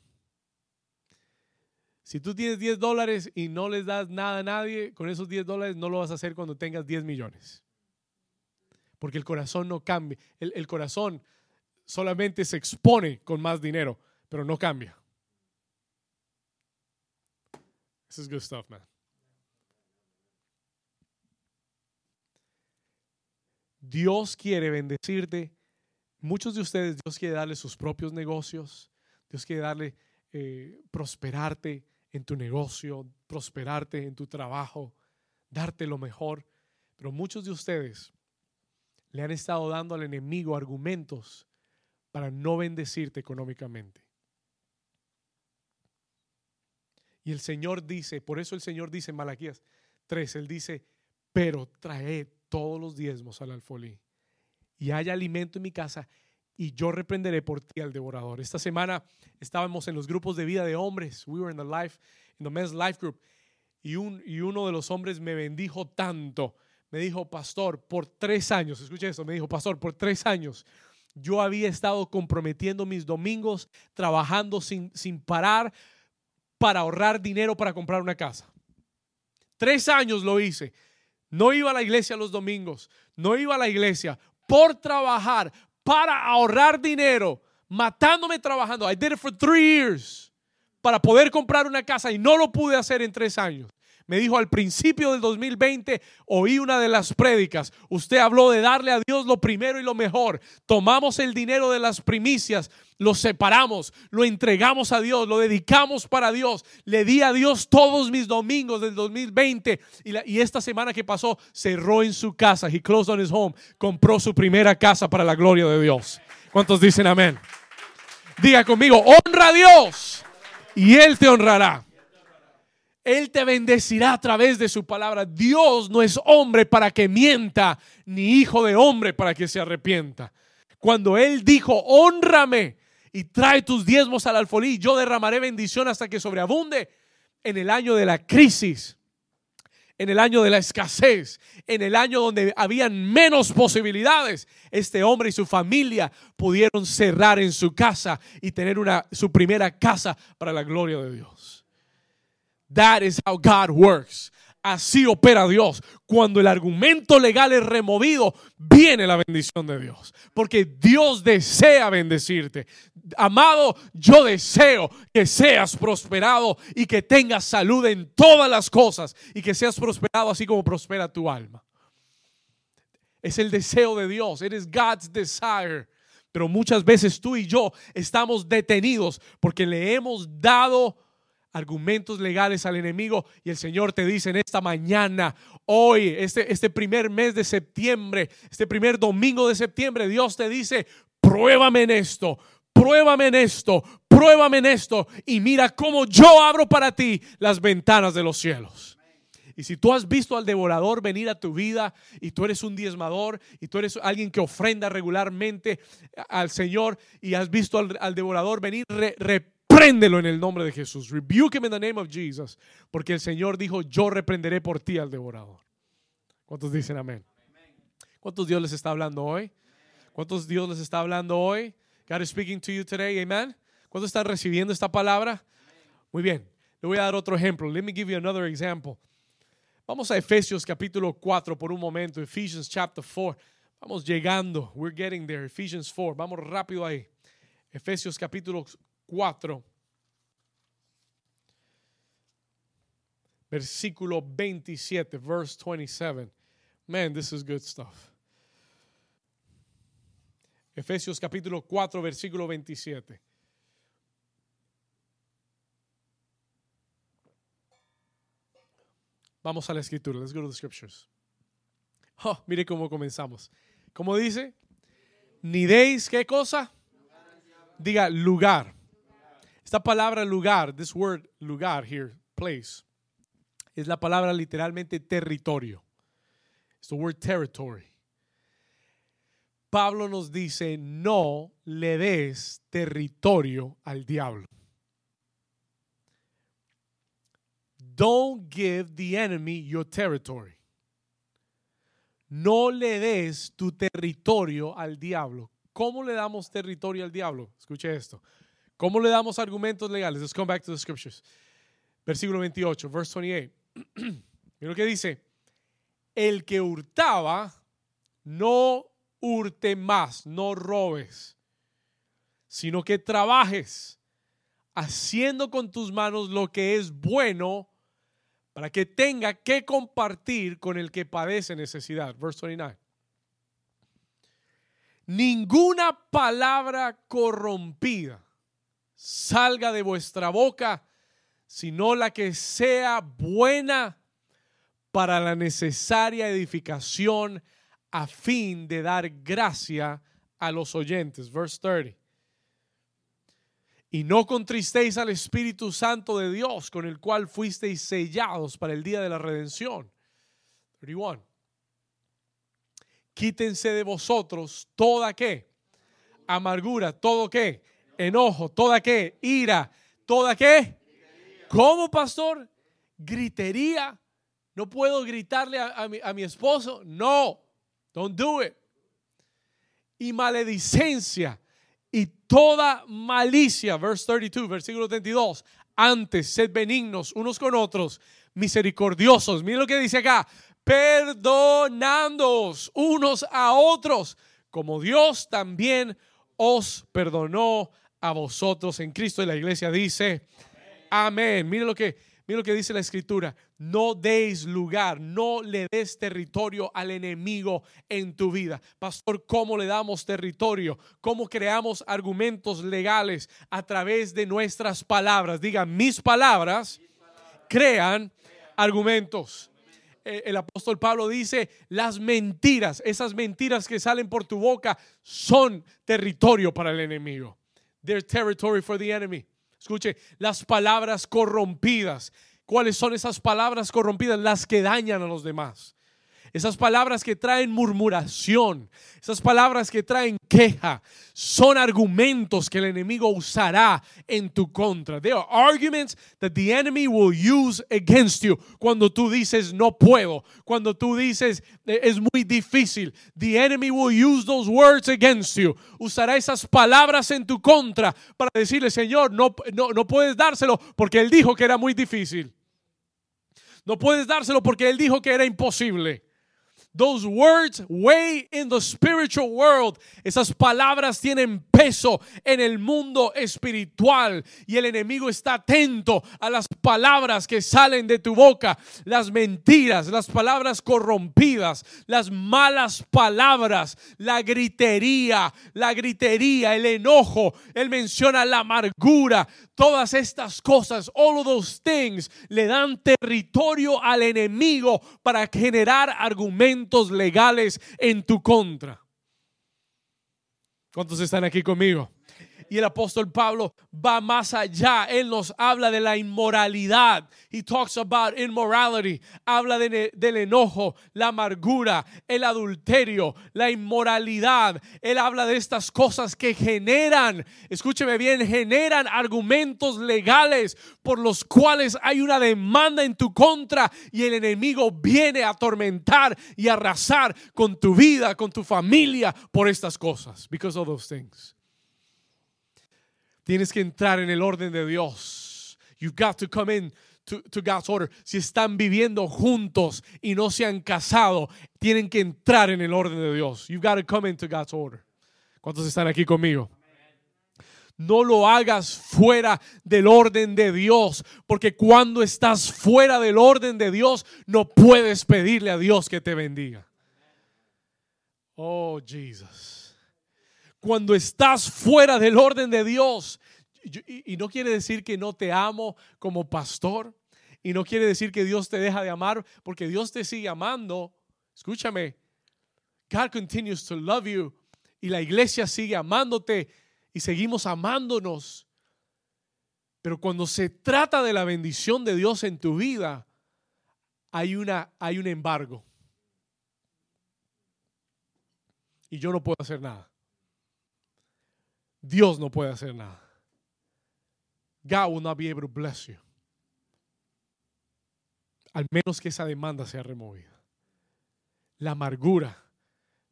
Si tú tienes 10 dólares y no les das nada a nadie, con esos 10 dólares no lo vas a hacer cuando tengas 10 millones. Porque el corazón no cambia. El, el corazón solamente se expone con más dinero, pero no cambia. This is good stuff, man. Dios quiere bendecirte. Muchos de ustedes, Dios quiere darle sus propios negocios. Dios quiere darle, eh, prosperarte en tu negocio, prosperarte en tu trabajo, darte lo mejor. Pero muchos de ustedes le han estado dando al enemigo argumentos para no bendecirte económicamente. Y el Señor dice, por eso el Señor dice en Malaquías 3, Él dice, pero trae todos los diezmos al alfolí y haya alimento en mi casa y yo reprenderé por ti al devorador. Esta semana estábamos en los grupos de vida de hombres. We were in the life, in the men's life group. Y, un, y uno de los hombres me bendijo tanto. Me dijo, pastor, por tres años, escuche esto, me dijo, pastor, por tres años yo había estado comprometiendo mis domingos, trabajando sin, sin parar para ahorrar dinero para comprar una casa. Tres años lo hice. No iba a la iglesia los domingos, no iba a la iglesia por trabajar, para ahorrar dinero, matándome trabajando. I did it for three years para poder comprar una casa y no lo pude hacer en tres años. Me dijo al principio del 2020, oí una de las prédicas. Usted habló de darle a Dios lo primero y lo mejor. Tomamos el dinero de las primicias, lo separamos, lo entregamos a Dios, lo dedicamos para Dios. Le di a Dios todos mis domingos del 2020 y, y esta semana que pasó cerró en su casa. He closed on his home. Compró su primera casa para la gloria de Dios. ¿Cuántos dicen amén? Diga conmigo, honra a Dios y Él te honrará. Él te bendecirá a través de su palabra. Dios no es hombre para que mienta, ni hijo de hombre para que se arrepienta. Cuando Él dijo, honrame y trae tus diezmos al alfolí, yo derramaré bendición hasta que sobreabunde en el año de la crisis, en el año de la escasez, en el año donde habían menos posibilidades, este hombre y su familia pudieron cerrar en su casa y tener una, su primera casa para la gloria de Dios. That is how God works. Así opera Dios. Cuando el argumento legal es removido, viene la bendición de Dios. Porque Dios desea bendecirte. Amado, yo deseo que seas prosperado y que tengas salud en todas las cosas y que seas prosperado así como prospera tu alma. Es el deseo de Dios. It is God's desire. Pero muchas veces tú y yo estamos detenidos porque le hemos dado argumentos legales al enemigo y el Señor te dice en esta mañana, hoy, este, este primer mes de septiembre, este primer domingo de septiembre, Dios te dice, pruébame en esto, pruébame en esto, pruébame en esto y mira cómo yo abro para ti las ventanas de los cielos. Y si tú has visto al devorador venir a tu vida y tú eres un diezmador y tú eres alguien que ofrenda regularmente al Señor y has visto al, devorador venir, re, Repréndelo en el nombre de Jesús. Rebuke him in the name of Jesus. Porque el Señor dijo, yo reprenderé por ti al devorador. ¿Cuántos dicen amén? ¿Cuántos Dios les está hablando hoy? ¿Cuántos Dios les está hablando hoy? God is speaking to you today. Amen. ¿Cuántos están recibiendo esta palabra? Muy bien. Le voy a dar otro ejemplo. Let me give you another example. Vamos a Efesios capítulo 4 por un momento. Ephesians chapter 4. Vamos llegando. We're getting there. Ephesians 4. Vamos rápido ahí. Efesios capítulo 4, versículo 27, verse 27. Man, this is good stuff. Efesios capítulo 4, versículo 27. Vamos a la escritura. Let's go to the scriptures. Oh, mire cómo comenzamos. ¿Cómo dice? Ni deis qué cosa? Diga lugar. Esta palabra lugar, this word lugar here, place, es la palabra literalmente territorio. Es the word territory. Pablo nos dice, no le des territorio al diablo. Don't give the enemy your territory. No le des tu territorio al diablo. ¿Cómo le damos territorio al diablo? Escuche esto. ¿Cómo le damos argumentos legales? Let's come back to the scriptures. Versículo 28, verse 28. *clears throat* Mira lo que dice. El que hurtaba, no hurte más, no robes, sino que trabajes, haciendo con tus manos lo que es bueno, para que tenga que compartir con el que padece necesidad. Verse 29. Ninguna palabra corrompida salga de vuestra boca, sino la que sea buena para la necesaria edificación a fin de dar gracia a los oyentes. Verse 30. Y no contristéis al Espíritu Santo de Dios, con el cual fuisteis sellados para el día de la redención. 31. Quítense de vosotros toda qué? Amargura, todo qué? Enojo, toda qué? Ira, toda qué? ¿Cómo, pastor? Gritería. No puedo gritarle a, mi, a mi esposo. No, don't do it. Y maledicencia y toda malicia. Verse 32, versículo 32. Antes, sed benignos unos con otros, misericordiosos. Miren lo que dice acá. Perdonándoos unos a otros, como Dios también os perdonó a vosotros en Cristo. Y la iglesia dice, amén. Mire lo que, mire lo que dice la escritura. No deis lugar, no le des territorio al enemigo en tu vida. Pastor, ¿cómo le damos territorio? ¿Cómo creamos argumentos legales a través de nuestras palabras? Diga, mis palabras crean argumentos eh, el apóstol Pablo dice, las mentiras, esas mentiras que salen por tu boca son territorio para el enemigo. They're territory for the enemy. Escuche, las palabras corrompidas. ¿Cuáles son esas palabras corrompidas? Las que dañan a los demás. Esas palabras que traen murmuración, esas palabras que traen queja, son argumentos que el enemigo usará en tu contra. They are arguments that the enemy will use against you. Cuando tú dices no puedo, cuando tú dices eh, es muy difícil, the enemy will use those words against you. Usará esas palabras en tu contra para decirle, Señor, no, no, no puedes dárselo porque él dijo que era muy difícil. No puedes dárselo porque él dijo que era imposible. Those words weigh in the spiritual world. Esas palabras tienen en el mundo espiritual y el enemigo está atento a las palabras que salen de tu boca, las mentiras, las palabras corrompidas, las malas palabras, la gritería, la gritería, el enojo. Él menciona la amargura. Todas estas cosas, all of those things, le dan territorio al enemigo para generar argumentos legales en tu contra. ¿Cuántos están aquí conmigo? Y el apóstol Pablo va más allá. Él nos habla de la inmoralidad. He talks about immorality. Habla del enojo, la amargura, el adulterio, la inmoralidad. Él habla de estas cosas que generan, escúcheme bien, generan argumentos legales por los cuales hay una demanda en tu contra y el enemigo viene a atormentar y arrasar con tu vida, con tu familia por estas cosas. Because of those things. Tienes que entrar en el orden de Dios. You've got to come in to, God's order. Si están viviendo juntos y no se han casado, tienen que entrar en el orden de Dios. You've got to come into God's order. ¿Cuántos están aquí conmigo? No lo hagas fuera del orden de Dios, porque cuando estás fuera del orden de Dios, no puedes pedirle a Dios que te bendiga. Oh, Jesus cuando estás fuera del orden de Dios. Y, no quiere decir que no te amo como pastor. Y no quiere decir que Dios te deja de amar, porque Dios te sigue amando. Escúchame. God continues to love you. Y la iglesia sigue amándote. Y seguimos amándonos. Pero cuando se trata de la bendición de Dios en tu vida, hay, una, hay un embargo. Y yo no puedo hacer nada. Dios no puede hacer nada. God will not be able to bless you. Al menos que esa demanda sea removida. La amargura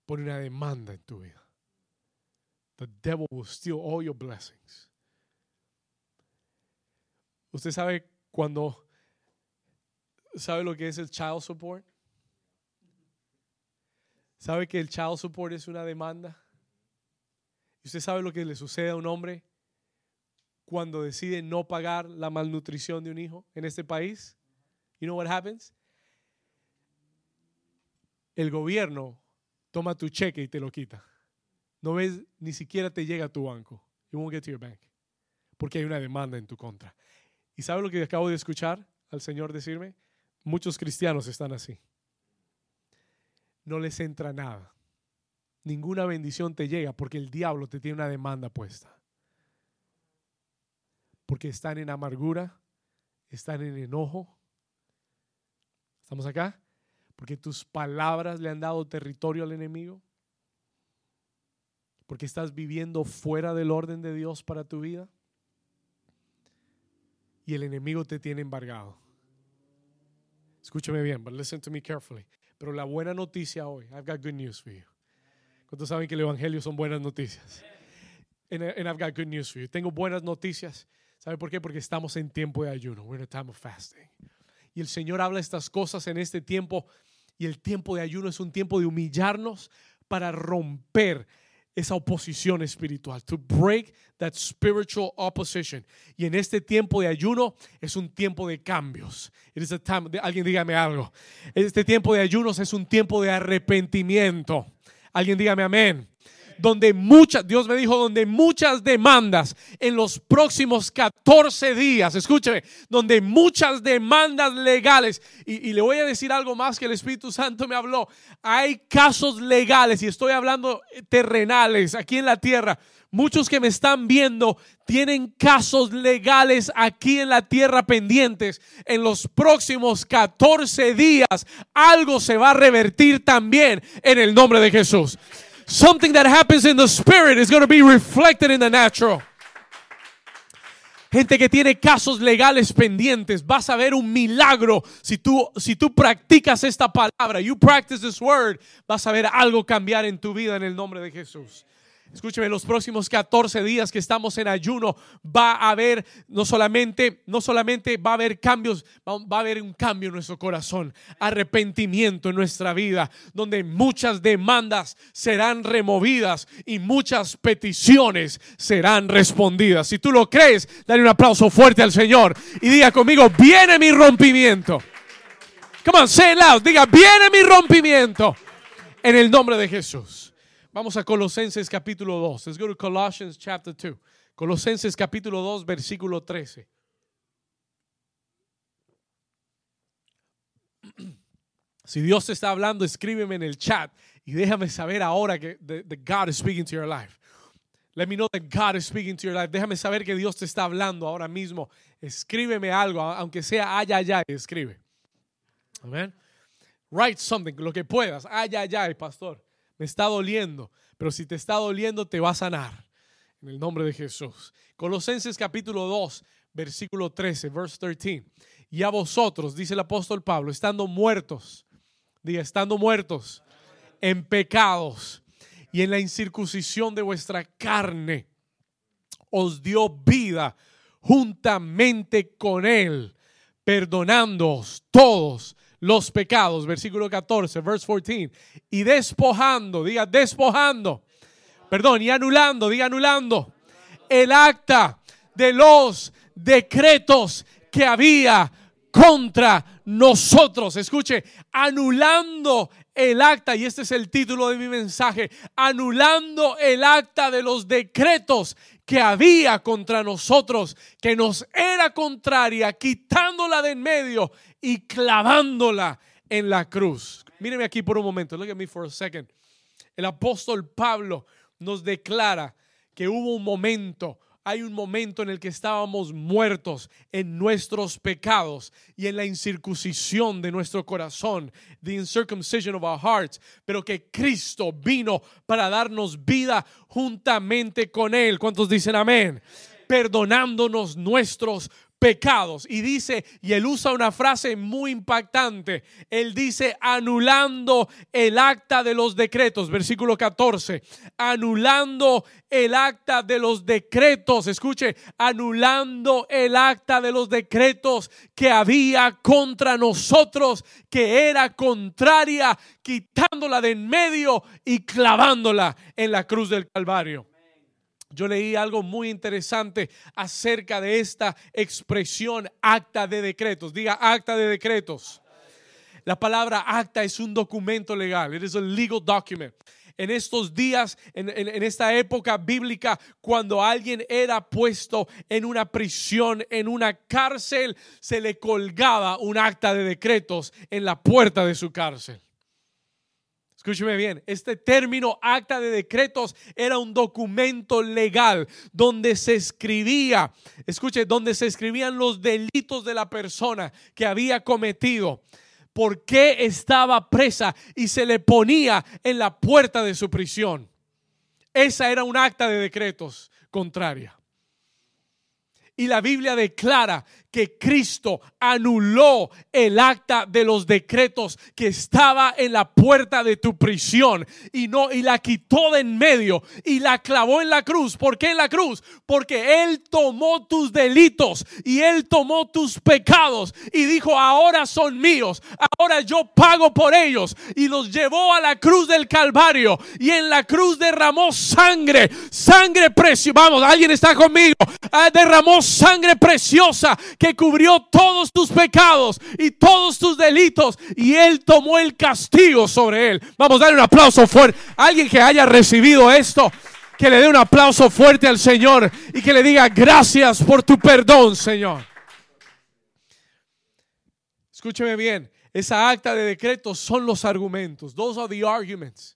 pone una demanda en tu vida. The devil will steal all your blessings. Usted sabe cuando sabe lo que es el child support? ¿Sabe que el child support es una demanda? ¿Y usted sabe lo que le sucede a un hombre cuando decide no pagar la malnutrición de un hijo en este país? You know what happens? El gobierno toma tu cheque y te lo quita. No ves, ni siquiera te llega a tu banco. You won't get to your bank. Porque hay una demanda en tu contra. ¿Y sabe lo que acabo de escuchar al Señor decirme? Muchos cristianos están así. No les entra nada ninguna bendición te llega porque el diablo te tiene una demanda puesta. Porque están en amargura, están en enojo. ¿Estamos acá? Porque tus palabras le han dado territorio al enemigo. Porque estás viviendo fuera del orden de Dios para tu vida. Y el enemigo te tiene embargado. Escúchame bien, but listen to me carefully. Pero la buena noticia hoy, I've got good news for you. ¿Cuántos saben que el evangelio son buenas noticias? And, I've got good news for you. Tengo buenas noticias. ¿Sabe por qué? Porque estamos en tiempo de ayuno. We're in a time of fasting. Y el Señor habla estas cosas en este tiempo. Y el tiempo de ayuno es un tiempo de humillarnos para romper esa oposición espiritual, to break that spiritual opposition. Y en este tiempo de ayuno es un tiempo de cambios. It is a time, alguien dígame algo. Este tiempo de ayunos es un tiempo de arrepentimiento. Alguien dígame amén. Donde muchas, Dios me dijo, donde muchas demandas en los próximos 14 días, escúcheme, donde muchas demandas legales, y, y, le voy a decir algo más que el Espíritu Santo me habló, hay casos legales, y estoy hablando terrenales aquí en la tierra, muchos que me están viendo tienen casos legales aquí en la tierra pendientes. En los próximos 14 días algo se va a revertir también en el nombre de Jesús. Something that happens in the spirit is going to be reflected in the natural. Gente que tiene casos legales pendientes, vas a ver un milagro si tú si tú practicas esta palabra. You practice this word, vas a ver algo cambiar en tu vida en el nombre de Jesús. Escúcheme, los próximos 14 días que estamos en ayuno va a haber no solamente, no solamente va a haber cambios, va a haber un cambio en nuestro corazón, arrepentimiento en nuestra vida, donde muchas demandas serán removidas y muchas peticiones serán respondidas. Si tú lo crees, dale un aplauso fuerte al Señor y diga conmigo, viene mi rompimiento. Come on, say it loud. Diga, viene mi rompimiento en el nombre de Jesús. Vamos a Colosenses capítulo 2. Let's go to Colossians chapter 2. Colosenses capítulo 2, versículo 13. *clears throat* Si Dios te está hablando, escríbeme en el chat y déjame saber ahora que the, God is speaking to your life. Let me know that God is speaking to your life. Déjame saber que Dios te está hablando ahora mismo. Escríbeme algo, aunque sea ay, escribe. Amén. Write something, lo que puedas. Ay, pastor me está doliendo, pero si te está doliendo te va a sanar. En el nombre de Jesús. Colosenses capítulo 2, versículo 13, verse 13. Y a vosotros, dice el apóstol Pablo, estando muertos, diga, estando muertos en pecados y en la incircuncisión de vuestra carne, os dio vida juntamente con él, perdonándoos todos los pecados, versículo 14, verse 14, y despojando, diga despojando, perdón, y anulando, diga anulando, el acta de los decretos que había contra nosotros. Escuche, anulando el acta, y este es el título de mi mensaje, anulando el acta de los decretos que había contra nosotros, que nos era contraria, quitándola de en medio y clavándola en la cruz. Míreme aquí por un momento. Look at me for a second. El apóstol Pablo nos declara que hubo un momento, hay un momento en el que estábamos muertos en nuestros pecados y en la incircuncisión de nuestro corazón, the incircumcision of our hearts, pero que Cristo vino para darnos vida juntamente con Él. ¿Cuántos dicen amén? Perdonándonos nuestros pecados. Y dice, y él usa una frase muy impactante. Él dice, anulando el acta de los decretos, versículo 14, anulando el acta de los decretos, escuche, anulando el acta de los decretos que había contra nosotros, que era contraria, quitándola de en medio y clavándola en la cruz del Calvario. Yo leí algo muy interesante acerca de esta expresión acta de decretos. Diga acta de decretos. La palabra acta es un documento legal. It is a legal document. En estos días, en, en, esta época bíblica, cuando alguien era puesto en una prisión, en una cárcel, se le colgaba un acta de decretos en la puerta de su cárcel. Escúcheme bien, este término acta de decretos era un documento legal donde se escribía, escuche, donde se escribían los delitos de la persona que había cometido por qué estaba presa y se le ponía en la puerta de su prisión. Esa era un acta de decretos contraria. Y la Biblia declara que Cristo anuló el acta de los decretos que estaba en la puerta de tu prisión y no y la quitó de en medio y la clavó en la cruz. ¿Por qué en la cruz? Porque él tomó tus delitos y él tomó tus pecados y dijo, "Ahora son míos, ahora yo pago por ellos." Y los llevó a la cruz del Calvario y en la cruz derramó sangre, sangre preciosa. Vamos, alguien está conmigo. Ah, derramó sangre preciosa que cubrió todos tus pecados y todos tus delitos y Él tomó el castigo sobre Él. Vamos a darle un aplauso fuerte. Alguien que haya recibido esto, que le dé un aplauso fuerte al Señor y que le diga gracias por tu perdón, Señor. Escúcheme bien, esa acta de decreto son los argumentos. Those are the arguments.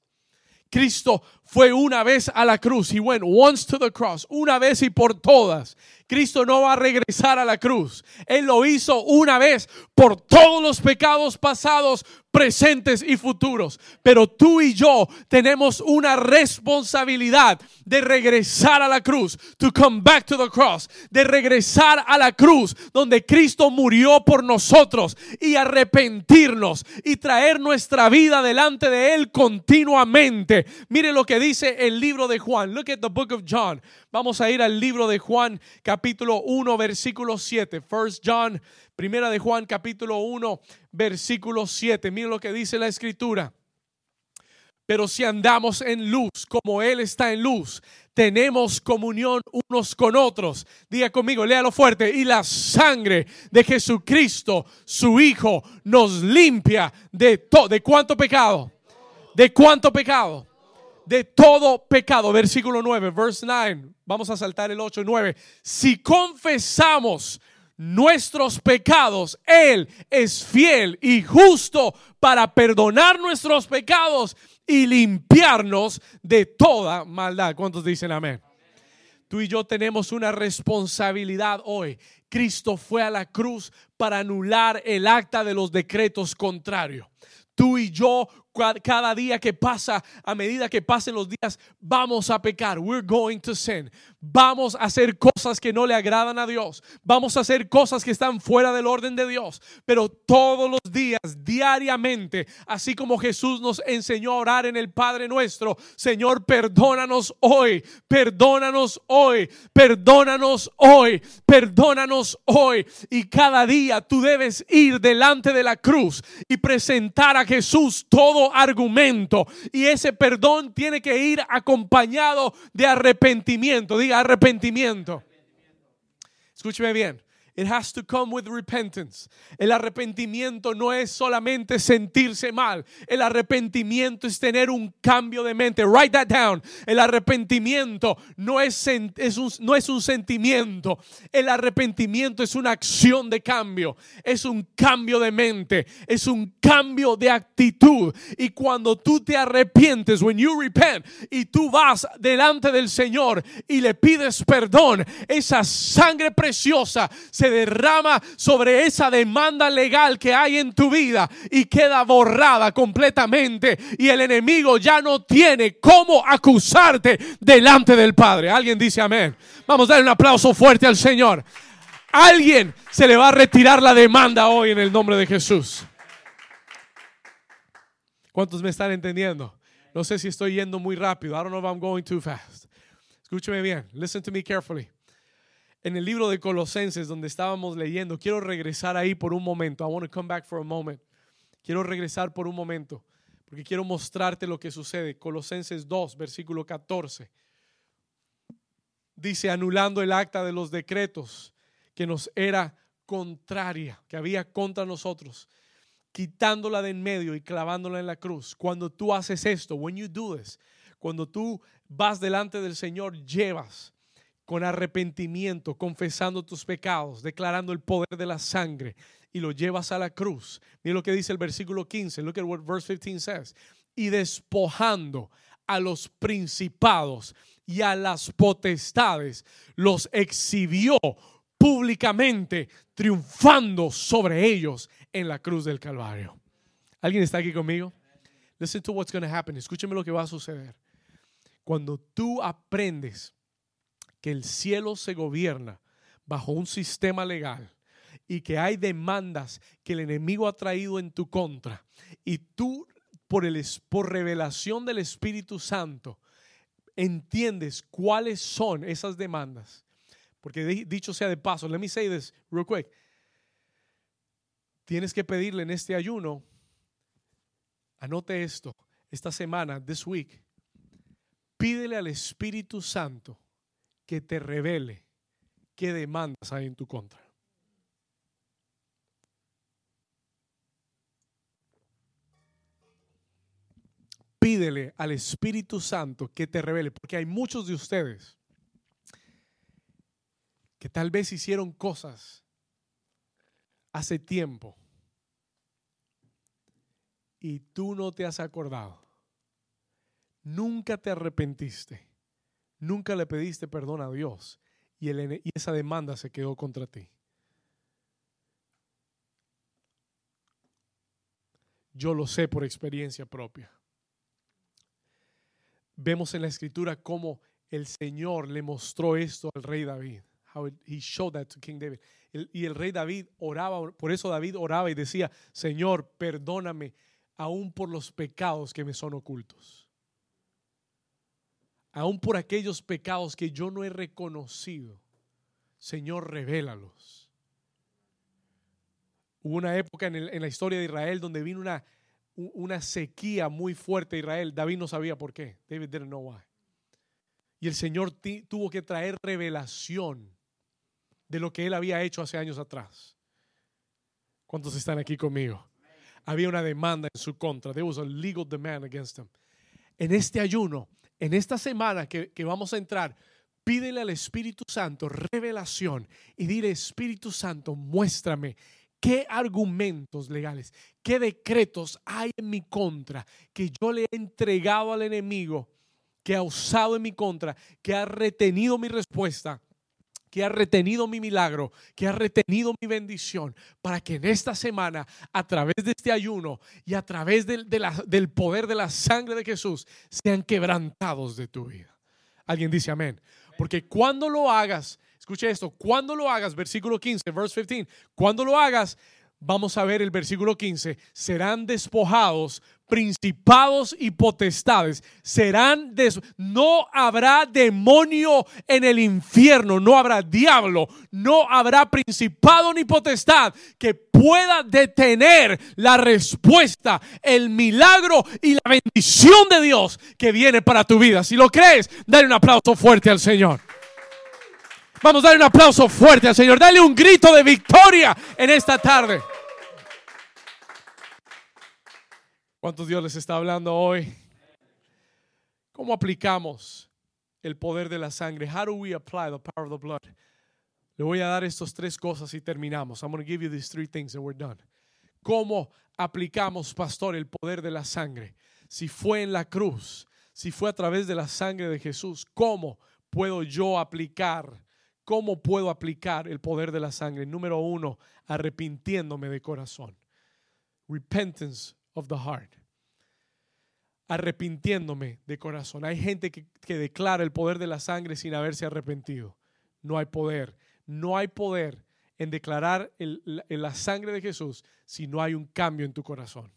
Cristo fue una vez a la cruz. He went once to the cross, una vez y por todas. Cristo no va a regresar a la cruz. Él lo hizo una vez por todos los pecados pasados, presentes y futuros. Pero tú y yo tenemos una responsabilidad de regresar a la cruz, to come back to the cross, de regresar a la cruz donde Cristo murió por nosotros y arrepentirnos y traer nuestra vida delante de Él continuamente. Mire lo que dice el libro de Juan. Look at the book of John. Vamos a ir al libro de Juan, capítulo 1, versículo 7. First John, primera de Juan, capítulo 1, versículo 7. Mira lo que dice la escritura. Pero si andamos en luz, como Él está en luz, tenemos comunión unos con otros. Diga conmigo, léalo fuerte. Y la sangre de Jesucristo, su Hijo, nos limpia de todo. ¿De cuánto pecado? ¿De cuánto pecado? De todo pecado. Versículo 9, verse 9. Vamos a saltar el 8 y 9. Si confesamos nuestros pecados, Él es fiel y justo para perdonar nuestros pecados y limpiarnos de toda maldad. ¿Cuántos dicen amén? Tú y yo tenemos una responsabilidad hoy. Cristo fue a la cruz para anular el acta de los decretos contrarios. Tú y yo cada día que pasa, a medida que pasen los días, vamos a pecar. We're going to sin. Vamos a hacer cosas que no le agradan a Dios. Vamos a hacer cosas que están fuera del orden de Dios. Pero todos los días, diariamente, así como Jesús nos enseñó a orar en el Padre nuestro, Señor, perdónanos hoy, perdónanos hoy, perdónanos hoy, perdónanos hoy. Y cada día tú debes ir delante de la cruz y presentar a Jesús todo argumento. Y ese perdón tiene que ir acompañado de arrepentimiento. Diga arrepentimiento. Escúcheme bien. It has to come with repentance. El arrepentimiento no es solamente sentirse mal. El arrepentimiento es tener un cambio de mente. Write that down. El arrepentimiento no es, un, no es un sentimiento. El arrepentimiento es una acción de cambio. Es un cambio de mente. Es un cambio de actitud. Y cuando tú te arrepientes, when you repent, y tú vas delante del Señor y le pides perdón, esa sangre preciosa se derrama sobre esa demanda legal que hay en tu vida y queda borrada completamente y el enemigo ya no tiene cómo acusarte delante del Padre. Alguien dice amén. Vamos a dar un aplauso fuerte al Señor. Alguien se le va a retirar la demanda hoy en el nombre de Jesús. ¿Cuántos me están entendiendo? No sé si estoy yendo muy rápido. I don't know if I'm going too fast. Escúcheme bien. Listen to me carefully en el libro de Colosenses donde estábamos leyendo. Quiero regresar ahí por un momento. I want to come back for a moment. Quiero regresar por un momento porque quiero mostrarte lo que sucede. Colosenses 2, versículo 14. Dice, anulando el acta de los decretos que nos era contraria, que había contra nosotros, quitándola de en medio y clavándola en la cruz. Cuando tú haces esto, when you do this, cuando tú vas delante del Señor, llevas con arrepentimiento, confesando tus pecados, declarando el poder de la sangre y lo llevas a la cruz. Mira lo que dice el versículo 15. Look at what verse 15 says. Y despojando a los principados y a las potestades, los exhibió públicamente, triunfando sobre ellos en la cruz del Calvario. ¿Alguien está aquí conmigo? Listen to what's going to happen. Escúcheme lo que va a suceder. Cuando tú aprendes que el cielo se gobierna bajo un sistema legal y que hay demandas que el enemigo ha traído en tu contra y tú por, el, por revelación del Espíritu Santo entiendes cuáles son esas demandas. Porque dicho sea de paso, let me say this real quick. Tienes que pedirle en este ayuno, anote esto, esta semana, this week, pídele al Espíritu Santo que te revele qué demandas hay en tu contra. Pídele al Espíritu Santo que te revele, porque hay muchos de ustedes que tal vez hicieron cosas hace tiempo y tú no te has acordado. Nunca te arrepentiste. Nunca le pediste perdón a Dios y, esa demanda se quedó contra ti. Yo lo sé por experiencia propia. Vemos en la escritura cómo el Señor le mostró esto al rey David. How he showed that to King David. y el rey David oraba, por eso David oraba y decía, Señor, perdóname aún por los pecados que me son ocultos. Aún por aquellos pecados que yo no he reconocido. Señor, revélalos. Hubo una época en, la historia de Israel donde vino una, una sequía muy fuerte a Israel. David no sabía por qué. David didn't know why. Y el Señor tuvo que traer revelación de lo que él había hecho hace años atrás. ¿Cuántos están aquí conmigo? Había una demanda en su contra. There was a legal demand against him. En este ayuno, en esta semana que, que vamos a entrar, pídele al Espíritu Santo revelación y dile, Espíritu Santo, muéstrame qué argumentos legales, qué decretos hay en mi contra que yo le he entregado al enemigo, que ha usado en mi contra, que ha retenido mi respuesta que ha retenido mi milagro, que ha retenido mi bendición, para que en esta semana, a través de este ayuno y a través del, del poder de la sangre de Jesús, sean quebrantados de tu vida. Alguien dice amén. Porque cuando lo hagas, escuche esto, cuando lo hagas, versículo 15, verse 15, cuando lo hagas, vamos a ver el versículo 15, serán despojados principados y potestades serán des no habrá demonio en el infierno, no habrá diablo, no habrá principado ni potestad que pueda detener la respuesta, el milagro y la bendición de Dios que viene para tu vida. Si lo crees, dale un aplauso fuerte al Señor. Vamos a darle un aplauso fuerte al Señor. Dale un grito de victoria en esta tarde. ¿Cuántos Dios les está hablando hoy? ¿Cómo aplicamos el poder de la sangre? How do we apply the power of the blood? Le voy a dar estas tres cosas y terminamos. I'm going to give you these three things and we're done. ¿Cómo aplicamos, pastor, el poder de la sangre? Si fue en la cruz, si fue a través de la sangre de Jesús, ¿cómo puedo yo aplicar? ¿Cómo puedo aplicar el poder de la sangre? Número uno, arrepintiéndome de corazón. Repentance of the heart. Arrepintiéndome de corazón. Hay gente que, declara el poder de la sangre sin haberse arrepentido. No hay poder. No hay poder en declarar la, sangre de Jesús si no hay un cambio en tu corazón.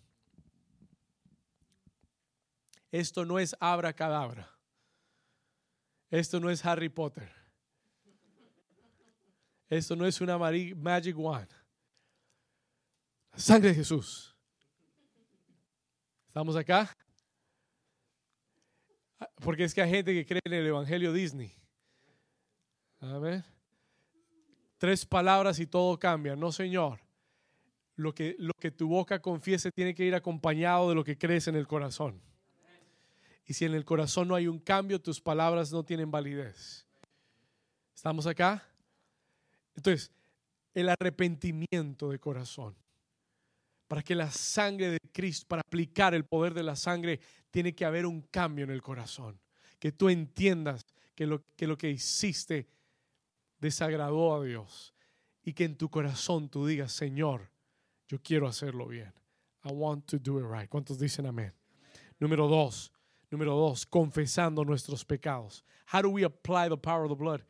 Esto no es abracadabra. Esto no es Harry Potter. Esto no es una magic wand. La sangre de Jesús ¿Estamos acá? Porque es que hay gente que cree en el Evangelio Disney. ver. Tres palabras y todo cambia. No, Señor. Lo que, lo que tu boca confiese tiene que ir acompañado de lo que crees en el corazón. Y si en el corazón no hay un cambio, tus palabras no tienen validez. ¿Estamos acá? Entonces, el arrepentimiento de corazón para que la sangre de Cristo, para aplicar el poder de la sangre, tiene que haber un cambio en el corazón. Que tú entiendas que lo que, hiciste desagradó a Dios y que en tu corazón tú digas, Señor, yo quiero hacerlo bien. I want to do it right. ¿Cuántos dicen amén? Número dos, número dos, confesando nuestros pecados. How do we apply the power of the blood?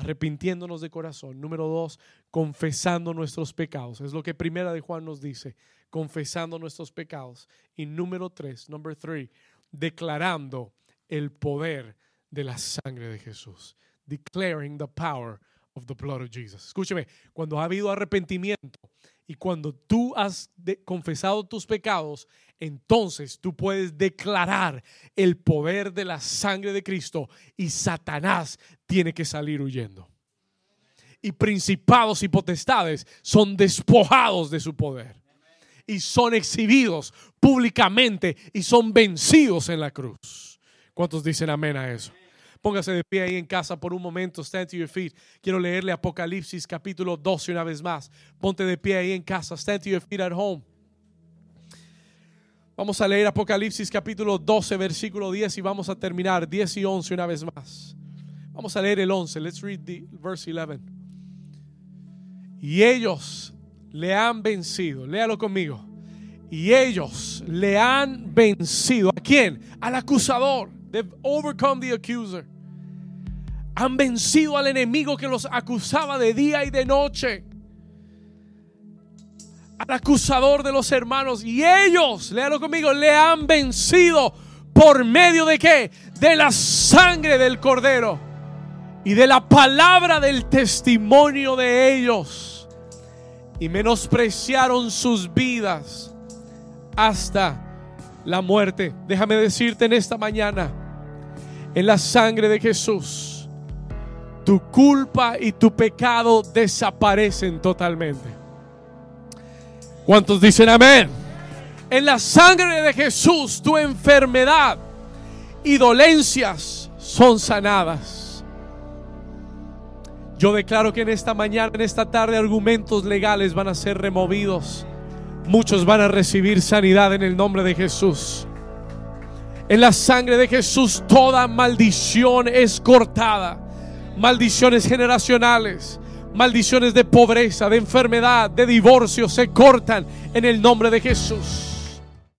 Arrepintiéndonos de corazón. Número dos, confesando nuestros pecados. Es lo que primera de Juan nos dice, confesando nuestros pecados. Y número tres, number three, declarando el poder de la sangre de Jesús. Declaring the power of the blood of Jesus. Escúcheme, cuando ha habido arrepentimiento y cuando tú has confesado tus pecados, entonces tú puedes declarar el poder de la sangre de Cristo y Satanás tiene que salir huyendo. Y principados y potestades son despojados de su poder y son exhibidos públicamente y son vencidos en la cruz. ¿Cuántos dicen amén a eso? Póngase de pie ahí en casa por un momento. Stand to your feet. Quiero leerle Apocalipsis capítulo 12 una vez más. Ponte de pie ahí en casa. Stand to your feet at home. Vamos a leer Apocalipsis capítulo 12, versículo 10 y vamos a terminar 10 y 11 una vez más. Vamos a leer el 11. Let's read the verse 11. Y ellos le han vencido. Léalo conmigo. Y ellos le han vencido. ¿A quién? Al acusador They've overcome the accuser. Han vencido al enemigo que los acusaba de día y de noche. Al acusador de los hermanos. Y ellos, léalo conmigo, le han vencido por medio de qué? De la sangre del cordero y de la palabra del testimonio de ellos. Y menospreciaron sus vidas hasta la muerte. Déjame decirte en esta mañana en la sangre de Jesús, tu culpa y tu pecado desaparecen totalmente. ¿Cuántos dicen amén? En la sangre de Jesús tu enfermedad y dolencias son sanadas. Yo declaro que en esta mañana, en esta tarde, argumentos legales van a ser removidos. Muchos van a recibir sanidad en el nombre de Jesús. En la sangre de Jesús toda maldición es cortada. Maldiciones generacionales, maldiciones de pobreza, de enfermedad, de divorcio se cortan en el nombre de Jesús.